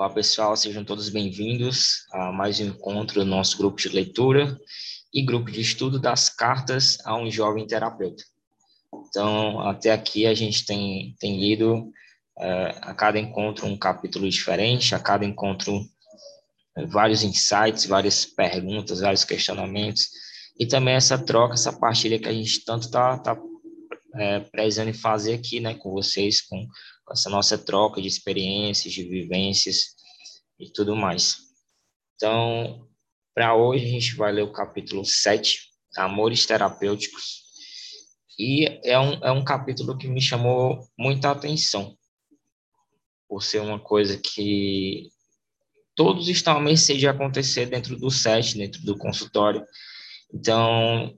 Olá, pessoal, sejam todos bem-vindos a mais um encontro do nosso grupo de leitura e grupo de estudo das cartas a um jovem terapeuta. Então, até aqui a gente tem, tem lido é, a cada encontro um capítulo diferente, a cada encontro é, vários insights, várias perguntas, vários questionamentos, e também essa troca, essa partilha que a gente tanto está tá, é, prezando em fazer aqui, né, com vocês, com, com essa nossa troca de experiências, de vivências e tudo mais. Então, para hoje a gente vai ler o capítulo 7, Amores Terapêuticos, e é um, é um capítulo que me chamou muita atenção, por ser uma coisa que todos estão a mercê de acontecer dentro do set, dentro do consultório. Então,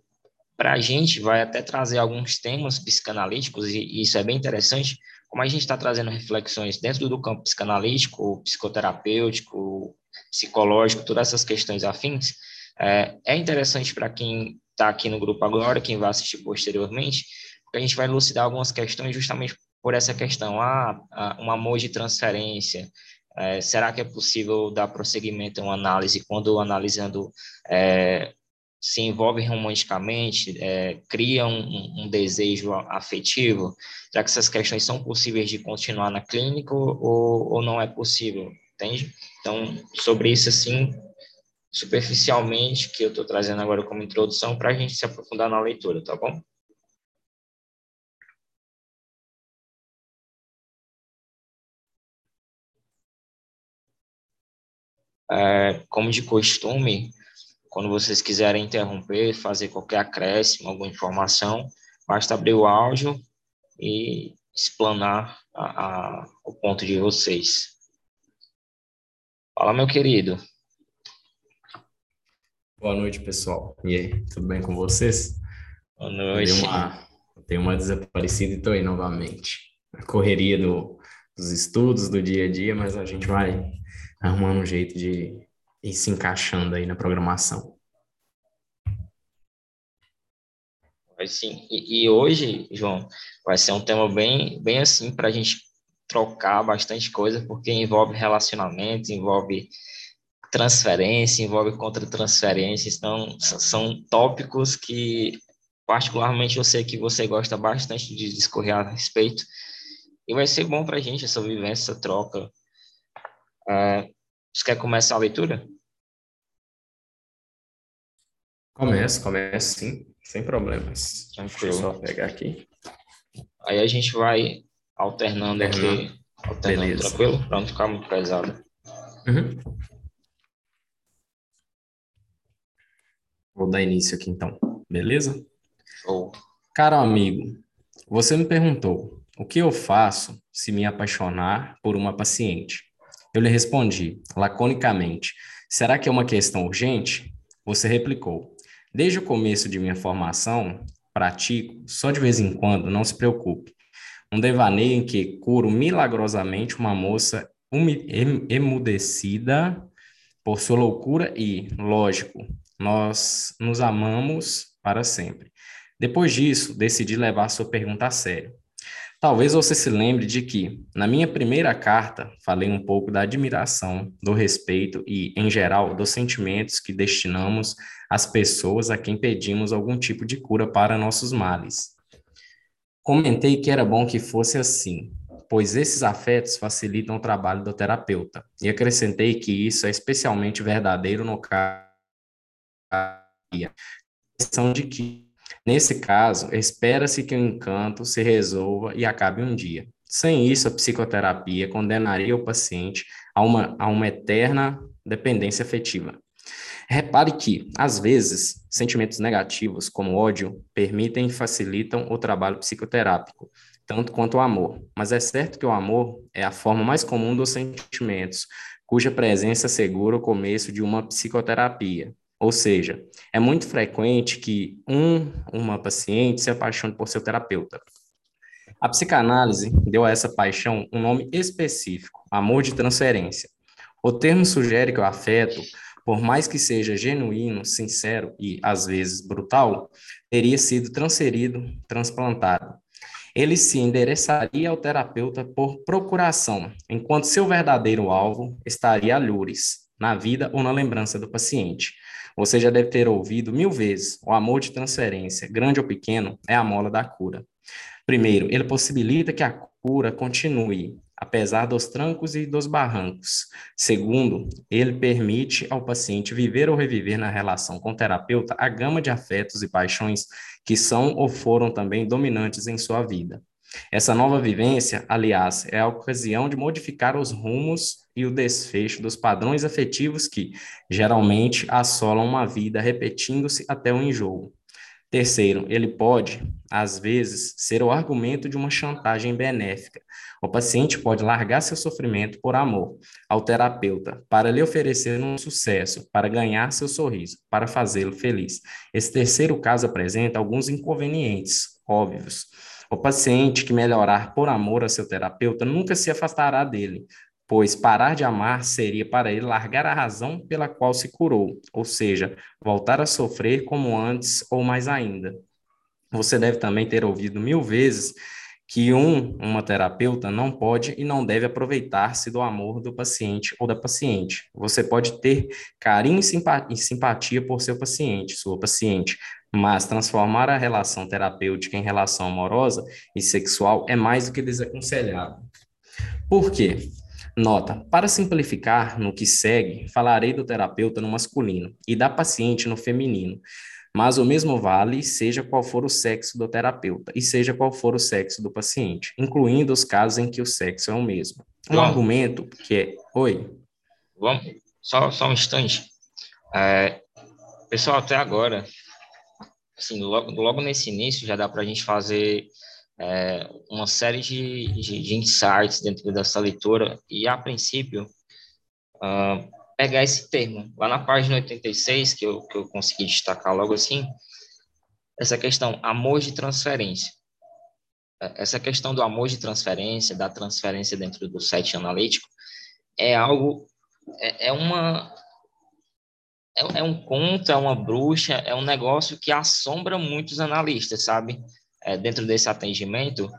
para a gente, vai até trazer alguns temas psicanalíticos, e, e isso é bem interessante, como a gente está trazendo reflexões dentro do campo psicanalítico, psicoterapêutico, psicológico, todas essas questões afins, é, é interessante para quem está aqui no grupo agora, quem vai assistir posteriormente, porque a gente vai elucidar algumas questões justamente por essa questão, ah, um amor de transferência, é, será que é possível dar prosseguimento a uma análise quando analisando é, se envolve romanticamente, é, cria um, um, desejo afetivo? Será que essas questões são possíveis de continuar na clínica ou, ou não é possível? Entende? Então, sobre isso, assim, superficialmente, que eu estou trazendo agora como introdução, para a gente se aprofundar na leitura, tá bom? É, como de costume, quando vocês quiserem interromper, fazer qualquer acréscimo, alguma informação, basta abrir o áudio e explanar a, a, o ponto de vocês. Fala, meu querido. Boa noite, pessoal. E aí, tudo bem com vocês? Boa noite. Tenho uma, uma desaparecida e estou aí novamente. A correria do, dos estudos, do dia a dia, mas a gente vai arrumando um jeito de ir se encaixando aí na programação. Sim. E, e hoje, João, vai ser um tema bem, bem assim para a gente trocar bastante coisa, porque envolve relacionamento, envolve transferência, envolve contra-transferência, então são tópicos que particularmente eu sei que você gosta bastante de discorrer a respeito, e vai ser bom para a gente essa vivência, essa troca, Uh, você quer começar a leitura? Começa, começa sim, sem problemas. Tranquilo. Deixa eu só pegar aqui. Aí a gente vai alternando aqui. Alternando, Beleza. tranquilo? Pra não ficar muito pesado. Uhum. Vou dar início aqui então, beleza? Show. Caro amigo, você me perguntou o que eu faço se me apaixonar por uma paciente. Eu lhe respondi, laconicamente: será que é uma questão urgente? Você replicou: desde o começo de minha formação, pratico, só de vez em quando, não se preocupe. Um devaneio em que curo milagrosamente uma moça emudecida por sua loucura e, lógico, nós nos amamos para sempre. Depois disso, decidi levar sua pergunta a sério. Talvez você se lembre de que, na minha primeira carta, falei um pouco da admiração, do respeito e, em geral, dos sentimentos que destinamos às pessoas a quem pedimos algum tipo de cura para nossos males. Comentei que era bom que fosse assim, pois esses afetos facilitam o trabalho do terapeuta, e acrescentei que isso é especialmente verdadeiro no caso de que Nesse caso, espera-se que o encanto se resolva e acabe um dia. Sem isso, a psicoterapia condenaria o paciente a uma, a uma eterna dependência afetiva. Repare que, às vezes, sentimentos negativos, como ódio, permitem e facilitam o trabalho psicoterápico, tanto quanto o amor. Mas é certo que o amor é a forma mais comum dos sentimentos, cuja presença assegura o começo de uma psicoterapia. Ou seja, é muito frequente que um, uma paciente se apaixone por seu terapeuta. A psicanálise deu a essa paixão um nome específico, amor de transferência. O termo sugere que o afeto, por mais que seja genuíno, sincero e às vezes brutal, teria sido transferido, transplantado. ele se endereçaria ao terapeuta por procuração, enquanto seu verdadeiro alvo estaria a lures, na vida ou na lembrança do paciente. Você já deve ter ouvido mil vezes: o amor de transferência, grande ou pequeno, é a mola da cura. Primeiro, ele possibilita que a cura continue, apesar dos trancos e dos barrancos. Segundo, ele permite ao paciente viver ou reviver na relação com o terapeuta a gama de afetos e paixões que são ou foram também dominantes em sua vida. Essa nova vivência, aliás, é a ocasião de modificar os rumos e o desfecho dos padrões afetivos que, geralmente, assolam uma vida repetindo-se até o enjoo. Terceiro, ele pode, às vezes, ser o argumento de uma chantagem benéfica. O paciente pode largar seu sofrimento por amor ao terapeuta para lhe oferecer um sucesso, para ganhar seu sorriso, para fazê-lo feliz. Esse terceiro caso apresenta alguns inconvenientes óbvios. O paciente que melhorar por amor a seu terapeuta nunca se afastará dele, pois parar de amar seria para ele largar a razão pela qual se curou, ou seja, voltar a sofrer como antes ou mais ainda. Você deve também ter ouvido mil vezes que um, uma terapeuta não pode e não deve aproveitar-se do amor do paciente ou da paciente. Você pode ter carinho e simpatia por seu paciente, sua paciente, mas transformar a relação terapêutica em relação amorosa e sexual é mais do que desaconselhável. Por quê? Nota: para simplificar, no que segue, falarei do terapeuta no masculino e da paciente no feminino, mas o mesmo vale seja qual for o sexo do terapeuta e seja qual for o sexo do paciente, incluindo os casos em que o sexo é o mesmo. Um Bom, argumento que é. Oi. Vamos, só, só um instante. É, pessoal, até agora, assim, logo, logo nesse início já dá para a gente fazer é, uma série de, de, de, insights dentro dessa leitura e, a princípio, uh, pegar esse termo. Lá na página 86, que eu, que eu consegui destacar logo assim, essa questão amor de transferência. É, essa questão do amor de transferência, da transferência dentro do site analítico, é algo, é, é uma, é, é, um conto, é uma bruxa, é um negócio que assombra muitos analistas, sabe? é, dentro desse atendimento,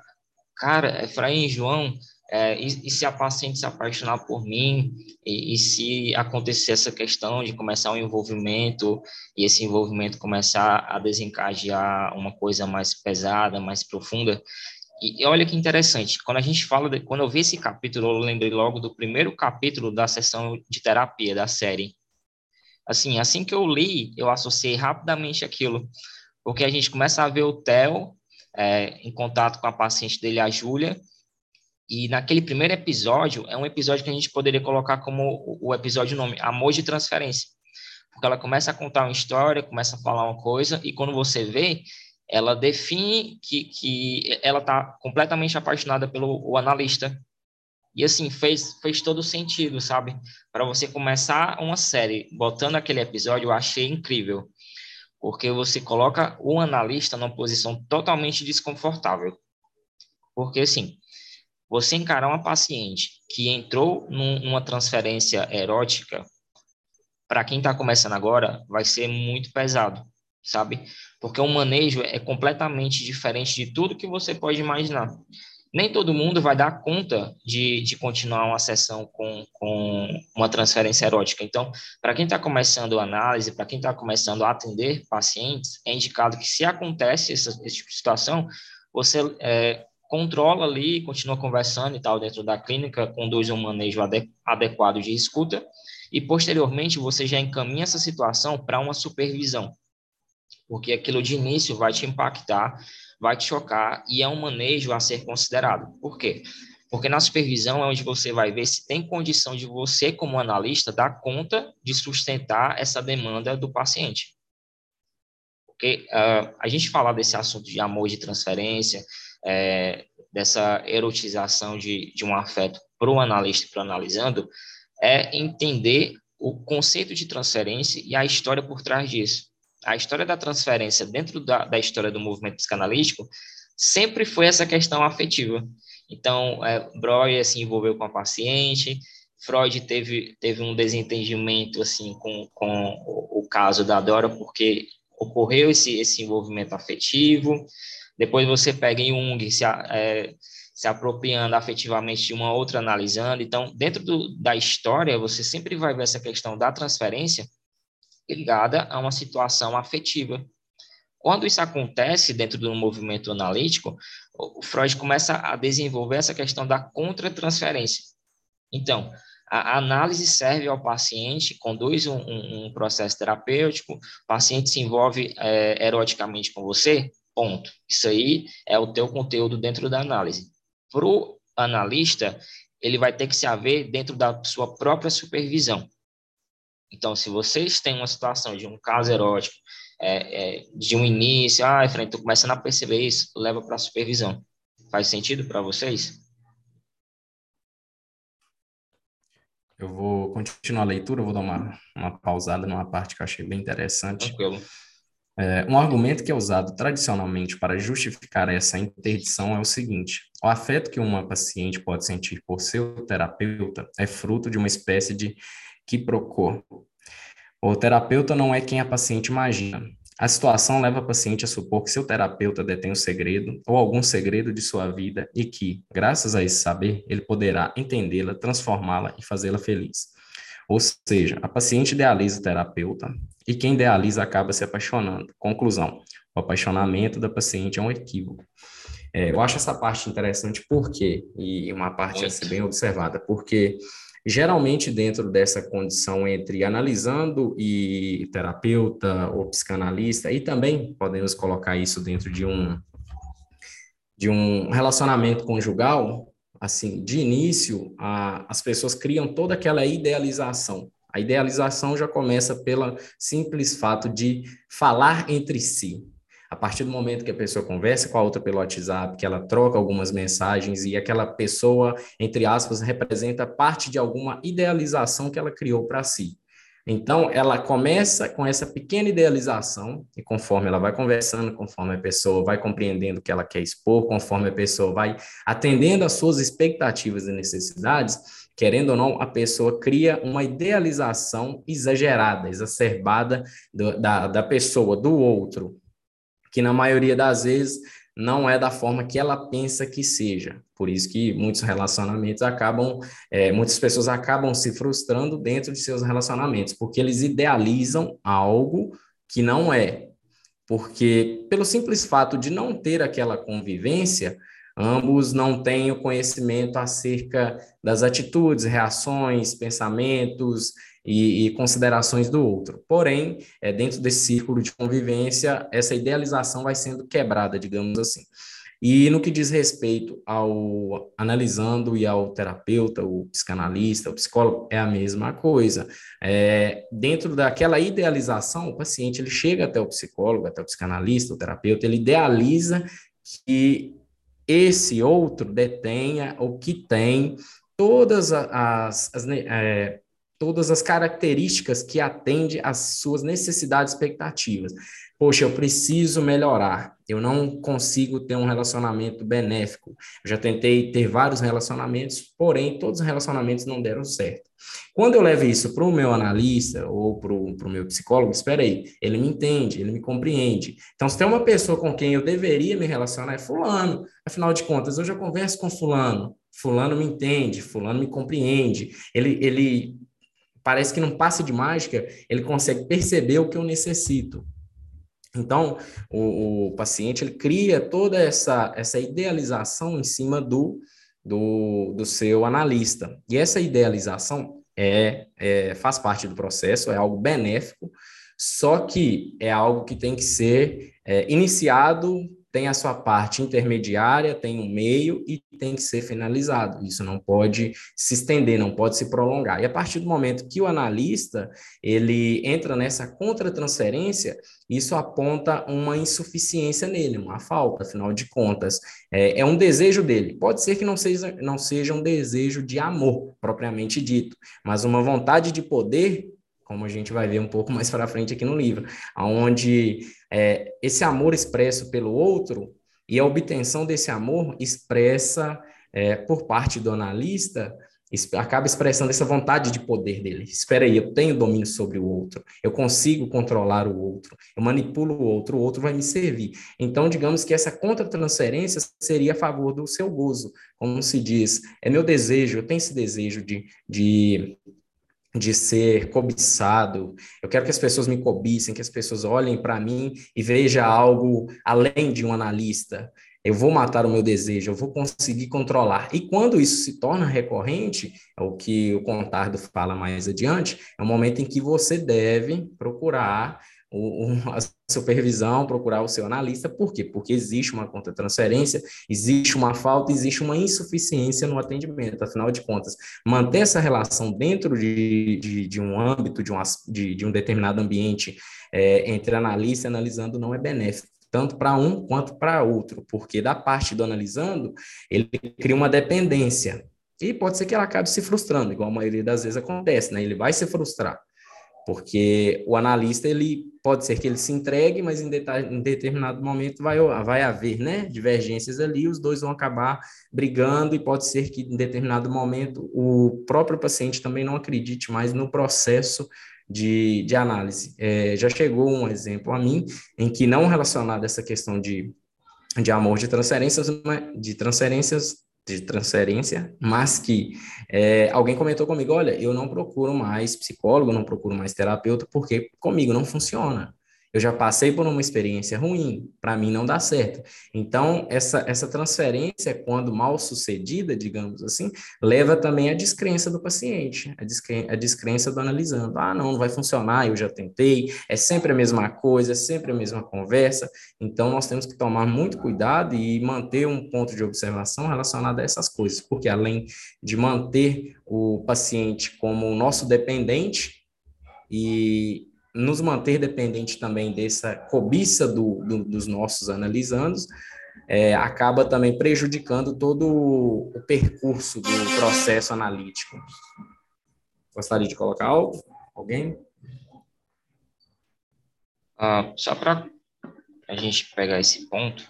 cara, Efraim João, é, e, e, se a paciente se apaixonar por mim, e, e, se acontecer essa questão de começar um envolvimento, e esse envolvimento começar a desencadear uma coisa mais pesada, mais profunda, e, e olha que interessante, quando a gente fala, de, quando eu vi esse capítulo, eu lembrei logo do primeiro capítulo da sessão de terapia da série. Assim, assim que eu li, eu associei rapidamente aquilo, porque a gente começa a ver o Theo é, em contato com a paciente dele, a Júlia, e naquele primeiro episódio, é um episódio que a gente poderia colocar como o episódio nome, Amor de Transferência. Porque ela começa a contar uma história, começa a falar uma coisa, e quando você vê, ela define que, que ela está completamente apaixonada pelo analista. E assim, fez, fez todo sentido, sabe? Para você começar uma série botando aquele episódio, eu achei incrível porque você coloca o analista numa posição totalmente desconfortável. Porque, assim, você encarar uma paciente que entrou num, numa transferência erótica, para quem está começando agora, vai ser muito pesado, sabe? Porque o manejo é completamente diferente de tudo que você pode imaginar nem todo mundo vai dar conta de, de continuar uma sessão com, com uma transferência erótica. Então, para quem está começando a análise, para quem está começando a atender pacientes, é indicado que se acontece essa, esse tipo de situação, você é, controla ali, continua conversando e tal dentro da clínica, conduz um manejo adequado de escuta e posteriormente você já encaminha essa situação para uma supervisão, porque aquilo de início vai te impactar vai te chocar e é um manejo a ser considerado. Por quê? Porque na supervisão é onde você vai ver se tem condição de você, como analista, dar conta de sustentar essa demanda do paciente. Porque uh, a gente falar desse assunto de amor de transferência, é, dessa erotização de, de um afeto para o analista para analisando, é entender o conceito de transferência e a história por trás disso a história da transferência dentro da, da história do movimento psicanalítico sempre foi essa questão afetiva. Então, é, Breuer se envolveu com a paciente, Freud teve, teve um desentendimento assim com, com o, o caso da Dora, porque ocorreu esse, esse envolvimento afetivo, depois você pega em Jung, se, é, se apropriando afetivamente de uma outra, analisando. Então, dentro do, da história, você sempre vai ver essa questão da transferência ligada a uma situação afetiva. Quando isso acontece dentro do movimento analítico, o Freud começa a desenvolver essa questão da contratransferência. Então, a análise serve ao paciente, conduz um, um, um processo terapêutico, o paciente se envolve é, eroticamente com você, ponto. Isso aí é o teu conteúdo dentro da análise. Para o analista, ele vai ter que se haver dentro da sua própria supervisão. Então, se vocês têm uma situação de um caso erótico, é, é, de um início, ah, Efraim, estou começando a perceber isso, leva para a supervisão. Faz sentido para vocês? Eu vou continuar a leitura, vou dar uma, uma pausada numa parte que eu achei bem interessante. Tranquilo. É, um argumento que é usado tradicionalmente para justificar essa interdição é o seguinte: o afeto que uma paciente pode sentir por seu terapeuta é fruto de uma espécie de quiprocó. O terapeuta não é quem a paciente imagina. A situação leva a paciente a supor que seu terapeuta detém um segredo ou algum segredo de sua vida e que, graças a esse saber, ele poderá entendê-la, transformá-la e fazê-la feliz. Ou seja, a paciente idealiza o terapeuta e quem idealiza acaba se apaixonando. Conclusão: o apaixonamento da paciente é um equívoco. É, eu acho essa parte interessante porque, e uma parte a ser bem observada, porque Geralmente, dentro dessa condição entre analisando e terapeuta ou psicanalista, e também podemos colocar isso dentro de um, de um relacionamento conjugal, assim, de início, a, as pessoas criam toda aquela idealização. A idealização já começa pelo simples fato de falar entre si. A partir do momento que a pessoa conversa com a outra pelo WhatsApp, que ela troca algumas mensagens e aquela pessoa, entre aspas, representa parte de alguma idealização que ela criou para si. Então, ela começa com essa pequena idealização, e conforme ela vai conversando, conforme a pessoa vai compreendendo o que ela quer expor, conforme a pessoa vai atendendo às suas expectativas e necessidades, querendo ou não, a pessoa cria uma idealização exagerada, exacerbada do, da, da pessoa, do outro, que na maioria das vezes não é da forma que ela pensa que seja. Por isso que muitos relacionamentos acabam, é, muitas pessoas acabam se frustrando dentro de seus relacionamentos, porque eles idealizam algo que não é. Porque, pelo simples fato de não ter aquela convivência, ambos não têm o conhecimento acerca das atitudes, reações, pensamentos, e, e considerações do outro. Porém, é, dentro desse círculo de convivência, essa idealização vai sendo quebrada, digamos assim. E no que diz respeito ao analisando e ao terapeuta, o psicanalista, o psicólogo, é a mesma coisa. É, dentro daquela idealização, o paciente ele chega até o psicólogo, até o psicanalista, o terapeuta, ele idealiza que esse outro detenha ou que tem todas as, as é, todas as características que atende às suas necessidades e expectativas. Poxa, eu preciso melhorar, eu não consigo ter um relacionamento benéfico. Eu já tentei ter vários relacionamentos, porém, todos os relacionamentos não deram certo. Quando eu levo isso para o meu analista ou para o meu psicólogo, espera aí, ele me entende, ele me compreende. Então, se tem uma pessoa com quem eu deveria me relacionar, é fulano. Afinal de contas, eu já converso com fulano, fulano me entende, fulano me compreende. Ele, ele parece que num passe de mágica ele consegue perceber o que eu necessito. Então, o, o paciente ele cria toda essa, essa idealização em cima do, do, do seu analista. E essa idealização é, é, faz parte do processo, é algo benéfico, só que é algo que tem que ser é, iniciado tem a sua parte intermediária, tem um meio e tem que ser finalizado. Isso não pode se estender, não pode se prolongar. E a partir do momento que o analista ele entra nessa contratransferência, isso aponta uma insuficiência nele, uma falta, afinal de contas. É, é um desejo dele. Pode ser que não seja, não seja um desejo de amor, propriamente dito, mas uma vontade de poder como a gente vai ver um pouco mais para frente aqui no livro, onde é, esse amor expresso pelo outro e a obtenção desse amor expressa é, por parte do analista acaba expressando essa vontade de poder dele. Espera aí, eu tenho domínio sobre o outro, eu consigo controlar o outro, eu manipulo o outro, o outro vai me servir. Então, digamos que essa contra-transferência seria a favor do seu gozo, como se diz, é meu desejo, eu tenho esse desejo de, de de ser cobiçado. Eu quero que as pessoas me cobicem, que as pessoas olhem para mim e vejam algo além de um analista. Eu vou matar o meu desejo, eu vou conseguir controlar. E quando isso se torna recorrente, é o que o Contardo fala mais adiante, é o momento em que você deve procurar o, a supervisão, procurar o seu analista. Por quê? Porque existe uma contra-transferência, existe uma falta, existe uma insuficiência no atendimento. Afinal de contas, manter essa relação dentro de, de, de um âmbito, de um, de, de um determinado ambiente é, entre analista e analisando não é benéfico tanto para um quanto para outro, porque da parte do analisando, ele cria uma dependência. E pode ser que ela acabe se frustrando, igual a maioria das vezes acontece, né? Ele vai se frustrar, porque o analista, ele pode ser que ele se entregue, mas em, em determinado momento vai, vai haver, né, divergências ali, os dois vão acabar brigando e pode ser que em determinado momento o próprio paciente também não acredite mais no processo de, de análise. É, já chegou um exemplo a mim em que não relacionado a essa questão de, de amor de transferências, de transferências de transferência, mas que é, alguém comentou comigo, olha, eu não procuro mais psicólogo, não procuro mais terapeuta, porque comigo não funciona. Eu já passei por uma experiência ruim, para mim não dá certo. Então, essa, essa transferência, quando mal sucedida, digamos assim, leva também à descrença do paciente, a, descren a descrença do analisando. Ah, não, não vai funcionar, eu já tentei, é sempre a mesma coisa, é sempre a mesma conversa. Então, nós temos que tomar muito cuidado e manter um ponto de observação relacionado a essas coisas, porque além de manter o paciente como nosso dependente, e nos manter dependente também dessa cobiça do, do, dos nossos analisandos, é, acaba também prejudicando todo o percurso do processo analítico. Gostaria de colocar algo? Alguém? Ah, só para a gente pegar esse ponto,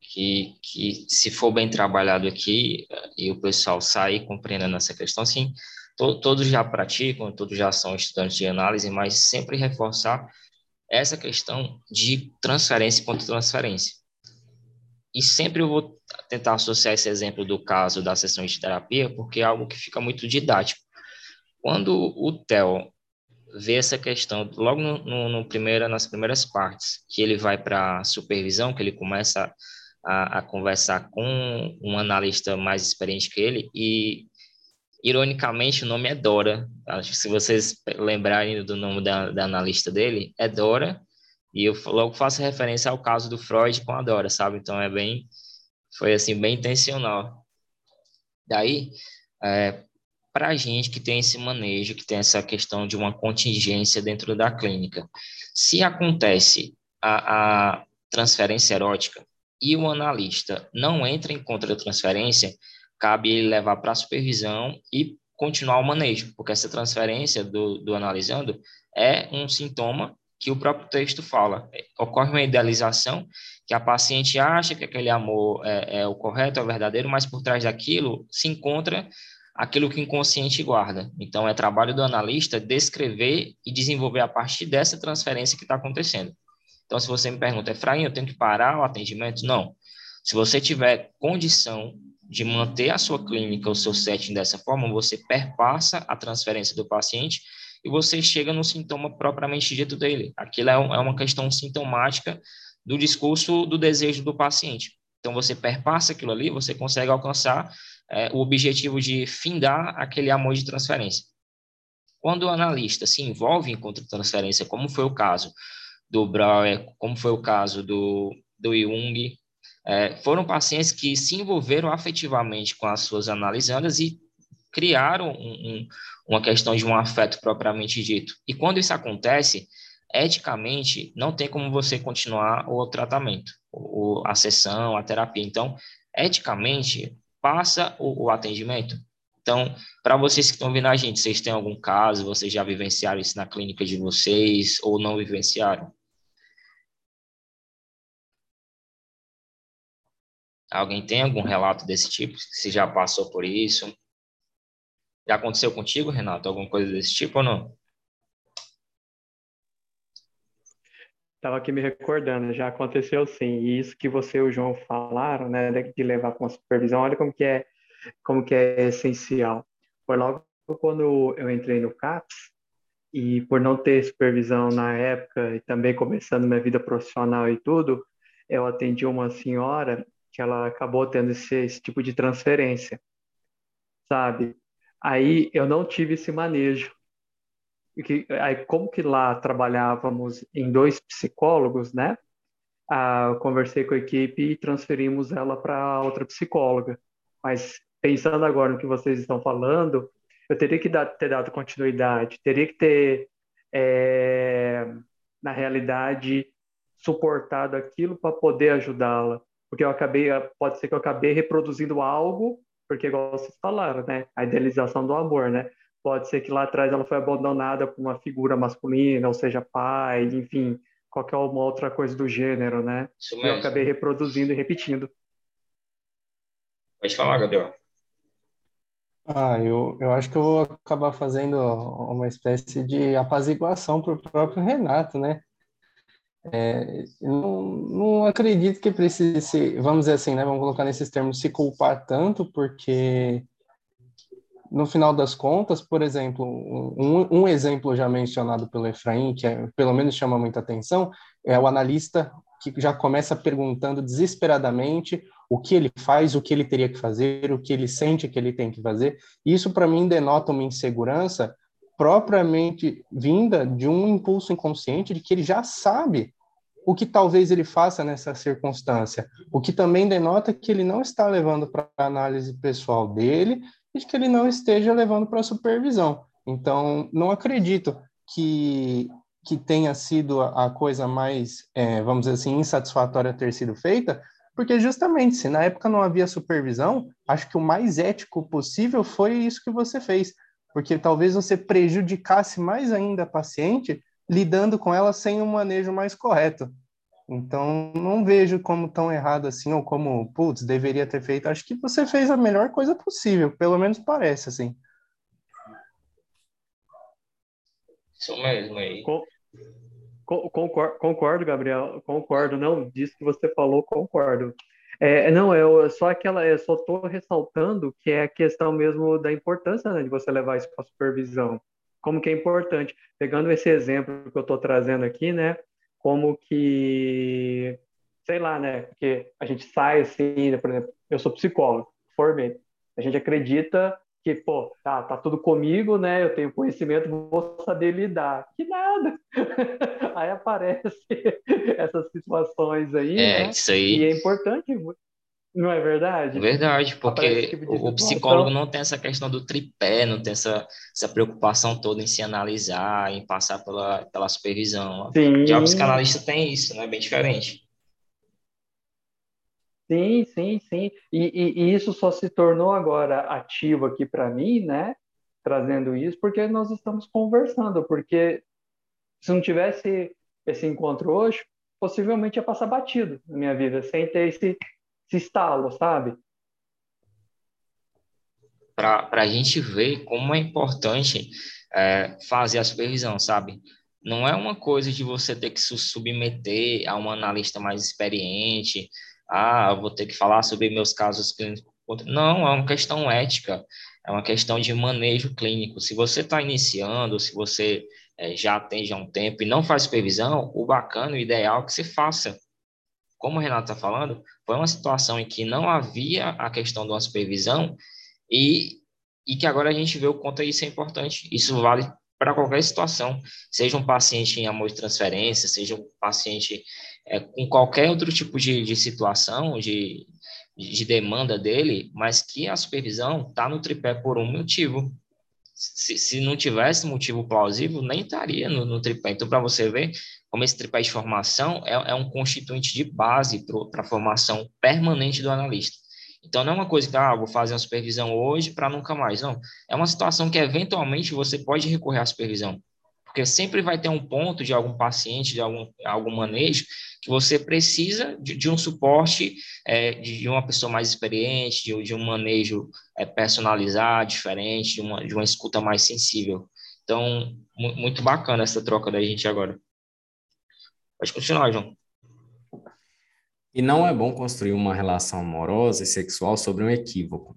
que, que se for bem trabalhado aqui e o pessoal sair compreendendo essa questão, sim, to, todos já praticam, todos já são estudantes de análise, mas sempre reforçar essa questão de transferência contra transferência. E sempre eu vou tentar associar esse exemplo do caso da sessão de terapia, porque é algo que fica muito didático. Quando o Theo vê essa questão, logo no, no, no primeira, nas primeiras partes, que ele vai para a supervisão, que ele começa a, a, conversar com um analista mais experiente que ele, e Ironicamente, o nome é Dora. Acho que se vocês lembrarem do nome da, da analista dele, é Dora. E eu logo faço referência ao caso do Freud com a Dora, sabe? Então é bem, foi assim bem intencional. Daí, é, para a gente que tem esse manejo, que tem essa questão de uma contingência dentro da clínica, se acontece a, a transferência erótica e o analista não entra em contra-transferência, cabe ele levar para a supervisão e continuar o manejo, porque essa transferência do, do analisando é um sintoma que o próprio texto fala. Ocorre uma idealização que a paciente acha que aquele amor é, é, o correto, é o verdadeiro, mas por trás daquilo se encontra aquilo que o inconsciente guarda. Então, é trabalho do analista descrever e desenvolver a partir dessa transferência que está acontecendo. Então, se você me pergunta, Efraim, eu tenho que parar o atendimento? Não. Se você tiver condição de manter a sua clínica, o seu setting dessa forma, você perpassa a transferência do paciente e você chega no sintoma propriamente dito dele. Aquilo é, é uma questão sintomática do discurso do desejo do paciente. Então, você perpassa aquilo ali, você consegue alcançar é, o objetivo de findar aquele amor de transferência. Quando o analista se envolve em contra-transferência, como foi o caso do Brauer, como foi o caso do, do Jung, é, foram pacientes que se envolveram afetivamente com as suas analisandas e criaram um, um, uma questão de um afeto propriamente dito. E quando isso acontece, eticamente, não tem como você continuar o tratamento, o, a sessão, a terapia. Então, eticamente, passa o, o atendimento. Então, para vocês que estão vendo a gente, vocês têm algum caso, vocês já vivenciaram isso na clínica de vocês ou não vivenciaram? Alguém tem algum relato desse tipo? Se já passou por isso? Já aconteceu contigo, Renato, alguma coisa desse tipo ou não? Estava aqui me recordando, já aconteceu sim. E isso que você e o João falaram, né, de levar com a supervisão, olha como que é, como que é essencial. Foi logo quando eu entrei no CAPS, e por não ter supervisão na época, e também começando minha vida profissional e tudo, eu atendi uma senhora que ela acabou tendo esse, esse tipo de transferência, sabe? Aí eu não tive esse manejo que, aí como que lá trabalhávamos em dois psicólogos, né? Ah, conversei com a equipe e transferimos ela para outra psicóloga. Mas pensando agora no que vocês estão falando, eu teria que dar, ter dado continuidade, teria que ter, é, na realidade, suportado aquilo para poder ajudá-la. Porque eu acabei, pode ser que eu acabei reproduzindo algo, porque igual vocês falaram, né? A idealização do amor, né? Pode ser que lá atrás ela foi abandonada por uma figura masculina, ou seja, pai, enfim, qualquer uma outra coisa do gênero, né? Isso mesmo. Eu acabei reproduzindo e repetindo. Pode falar, Gabriel. Ah, eu, eu acho que eu vou acabar fazendo uma espécie de apaziguação para o próprio Renato, né? É, não, não acredito que precise, vamos dizer assim, né? Vamos colocar nesses termos, se culpar tanto, porque no final das contas, por exemplo, um, um, exemplo já mencionado pelo Efraim, que é, pelo menos chama muita atenção, é o analista que já começa perguntando desesperadamente o que ele faz, o que ele teria que fazer, o que ele sente que ele tem que fazer. Isso, para mim, denota uma insegurança propriamente vinda de um impulso inconsciente de que ele já sabe o que talvez ele faça nessa circunstância, o que também denota que ele não está levando para análise pessoal dele e que ele não esteja levando para supervisão. Então, não acredito que, que tenha sido a, a coisa mais, é, vamos dizer assim, insatisfatória ter sido feita, porque justamente se na época não havia supervisão, acho que o mais ético possível foi isso que você fez, porque talvez você prejudicasse mais ainda a paciente lidando com ela sem um manejo mais correto. Então, não vejo como tão errado assim, ou como, putz, deveria ter feito. Acho que você fez a melhor coisa possível, pelo menos parece, assim. Isso mesmo aí. concordo, concordo, Gabriel, concordo. Não, disso que você falou, concordo. É, não, eu só aquela, eu só estou ressaltando que é a questão mesmo da importância né, de você levar isso para supervisão. Como que é importante. Pegando esse exemplo que eu estou trazendo aqui, né? como que, sei lá, né? Porque a gente sai assim, né? por exemplo, eu sou psicólogo, formei. A gente acredita que, pô, tá, tá tudo comigo, né? Eu tenho conhecimento, vou saber lidar. Que nada! aí aparece essas situações aí, é, né? Isso aí. E é importante não é verdade? Verdade, porque tipo o psicólogo não tem essa questão do tripé, não tem essa, essa preocupação toda em se analisar, em passar pela, pela supervisão. Sim. Já o psicanalista tem isso, né? Bem diferente. Sim, sim, sim. E, e, e isso só se tornou agora ativo aqui para mim, né? Trazendo isso, porque nós estamos conversando. Porque se não tivesse esse encontro hoje, possivelmente ia passar batido na minha vida, sem ter esse esse estalo, sabe? Para a gente ver como é importante é, fazer a supervisão, sabe? Não é uma coisa de você ter que se submeter a um analista mais experiente, ah, vou ter que falar sobre meus casos clínicos. Não, é uma questão ética, é uma questão de manejo clínico. Se você está iniciando, se você é, já atende há um tempo e não faz supervisão, o bacana, o ideal é que você faça como o Renato está falando, foi uma situação em que não havia a questão de uma supervisão e, e que agora a gente vê o quanto isso é importante. Isso vale para qualquer situação, seja um paciente em amor de transferência, seja um paciente é, com qualquer outro tipo de, de situação, de, de demanda dele, mas que a supervisão está no tripé por um motivo. Se, se não tivesse motivo plausível, nem estaria no, no tripé. Então, para você ver como esse tripé de formação é, é um constituinte de base para a formação permanente do analista. Então, não é uma coisa que, ah, vou fazer uma supervisão hoje para nunca mais. Não. É uma situação que, eventualmente, você pode recorrer à supervisão. Porque sempre vai ter um ponto de algum paciente, de algum, algum manejo, que você precisa de, de um suporte é, de uma pessoa mais experiente, de, de um manejo é, personalizado, diferente, de uma, de uma escuta mais sensível. Então, muito bacana essa troca da gente agora. Pode continuar, João. E não é bom construir uma relação amorosa e sexual sobre um equívoco.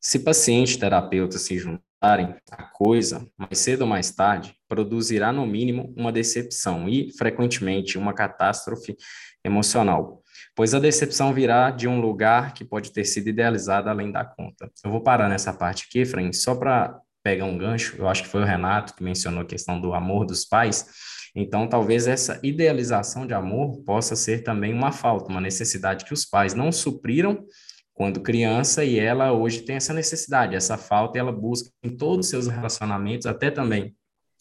Se paciente e terapeuta se juntarem, a coisa, mais cedo ou mais tarde, produzirá no mínimo uma decepção e, frequentemente, uma catástrofe emocional, pois a decepção virá de um lugar que pode ter sido idealizado além da conta. Eu vou parar nessa parte aqui, Fran, só para pegar um gancho, eu acho que foi o Renato que mencionou a questão do amor dos pais, então, talvez essa idealização de amor possa ser também uma falta, uma necessidade que os pais não supriram quando criança e ela hoje tem essa necessidade, essa falta, e ela busca em todos os seus relacionamentos, até também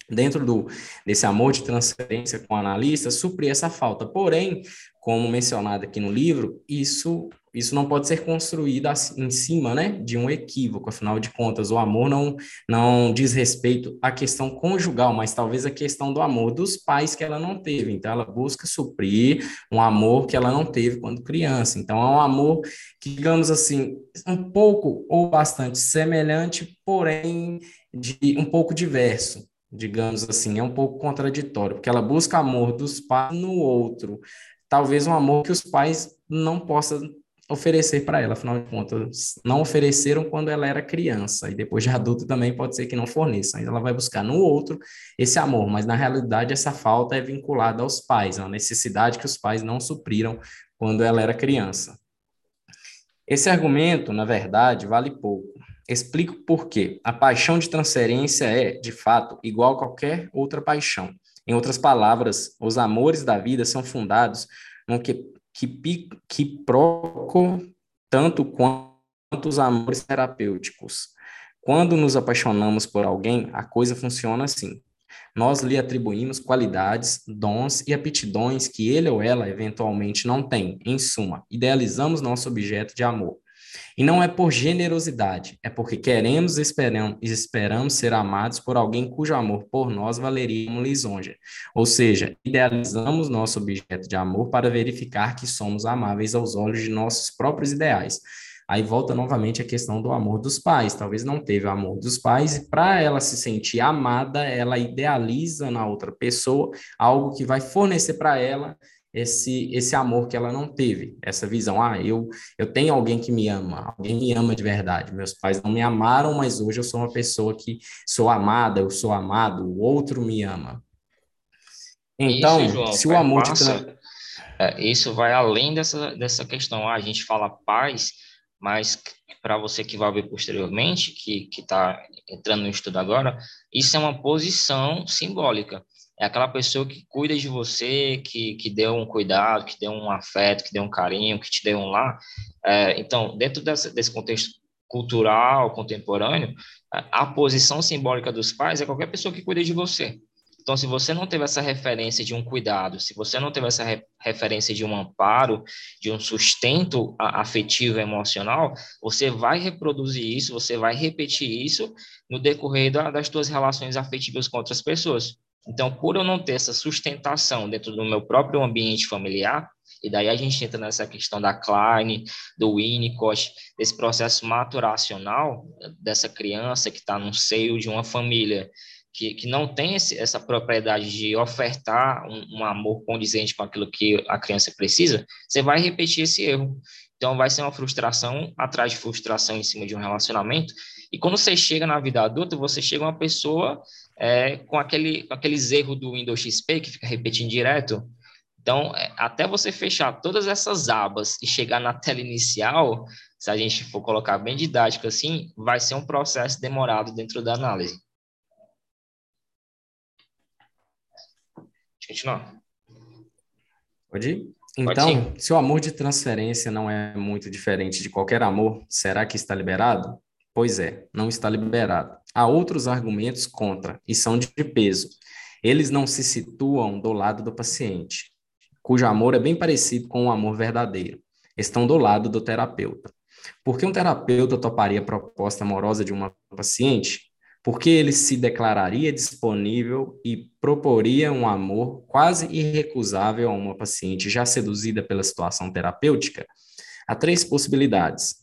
dentro do desse amor de transferência com o analista, suprir essa falta. Porém, como mencionado aqui no livro, isso isso não pode ser construído em cima, né, de um equívoco. Afinal de contas, o amor não não diz respeito à questão conjugal, mas talvez a questão do amor dos pais que ela não teve. Então, ela busca suprir um amor que ela não teve quando criança. Então, é um amor que, digamos assim, um pouco ou bastante semelhante, porém de um pouco diverso digamos assim, é um pouco contraditório, porque ela busca amor dos pais no outro, talvez um amor que os pais não possam oferecer para ela, afinal de contas, não ofereceram quando ela era criança, e depois de adulto também pode ser que não forneçam, ela vai buscar no outro esse amor, mas na realidade essa falta é vinculada aos pais, uma necessidade que os pais não supriram quando ela era criança. Esse argumento, na verdade, vale pouco. Explico por quê. A paixão de transferência é, de fato, igual a qualquer outra paixão. Em outras palavras, os amores da vida são fundados no que que, que proco tanto quanto os amores terapêuticos. Quando nos apaixonamos por alguém, a coisa funciona assim. Nós lhe atribuímos qualidades, dons e aptidões que ele ou ela eventualmente não tem. Em suma, idealizamos nosso objeto de amor. E não é por generosidade, é porque queremos e esperamos, esperamos ser amados por alguém cujo amor por nós valeria uma lisonja. Ou seja, idealizamos nosso objeto de amor para verificar que somos amáveis aos olhos de nossos próprios ideais. Aí volta novamente a questão do amor dos pais. Talvez não teve o amor dos pais, e para ela se sentir amada, ela idealiza na outra pessoa algo que vai fornecer para ela esse esse amor que ela não teve, essa visão, ah, eu eu tenho alguém que me ama, alguém me ama de verdade. Meus pais não me amaram, mas hoje eu sou uma pessoa que sou amada, eu sou amado, o outro me ama. Então, isso, João, se o amor passa, te... é, isso vai além dessa dessa questão, ah, a gente fala paz, mas para você que vai ver posteriormente, que que está entrando no estudo agora, isso é uma posição simbólica é aquela pessoa que cuida de você, que, que deu um cuidado, que deu um afeto, que deu um carinho, que te deu um lar. É, então, dentro dessa, desse contexto cultural, contemporâneo, a posição simbólica dos pais é qualquer pessoa que cuida de você. Então, se você não teve essa referência de um cuidado, se você não teve essa re referência de um amparo, de um sustento afetivo emocional, você vai reproduzir isso, você vai repetir isso no decorrer da, das suas relações afetivas com outras pessoas. Então, por eu não ter essa sustentação dentro do meu próprio ambiente familiar, e daí a gente entra nessa questão da Klein, do Winnicott, desse processo maturacional dessa criança que está no seio de uma família que, que não tem esse, essa propriedade de ofertar um, um amor condizente com aquilo que a criança precisa, você vai repetir esse erro. Então, vai ser uma frustração atrás de frustração em cima de um relacionamento. E quando você chega na vida adulta, você chega uma pessoa é, com aquele, aqueles erros do Windows XP que fica repetindo direto. Então, é, até você fechar todas essas abas e chegar na tela inicial, se a gente for colocar bem didático assim, vai ser um processo demorado dentro da análise. Continuar. Pode ir? Então, Pode se o amor de transferência não é muito diferente de qualquer amor, será que está liberado? Pois é, não está liberado. Há outros argumentos contra e são de peso. Eles não se situam do lado do paciente, cujo amor é bem parecido com o amor verdadeiro. Estão do lado do terapeuta. Por que um terapeuta toparia a proposta amorosa de uma paciente? porque ele se declararia disponível e proporia um amor quase irrecusável a uma paciente já seduzida pela situação terapêutica? Há três possibilidades.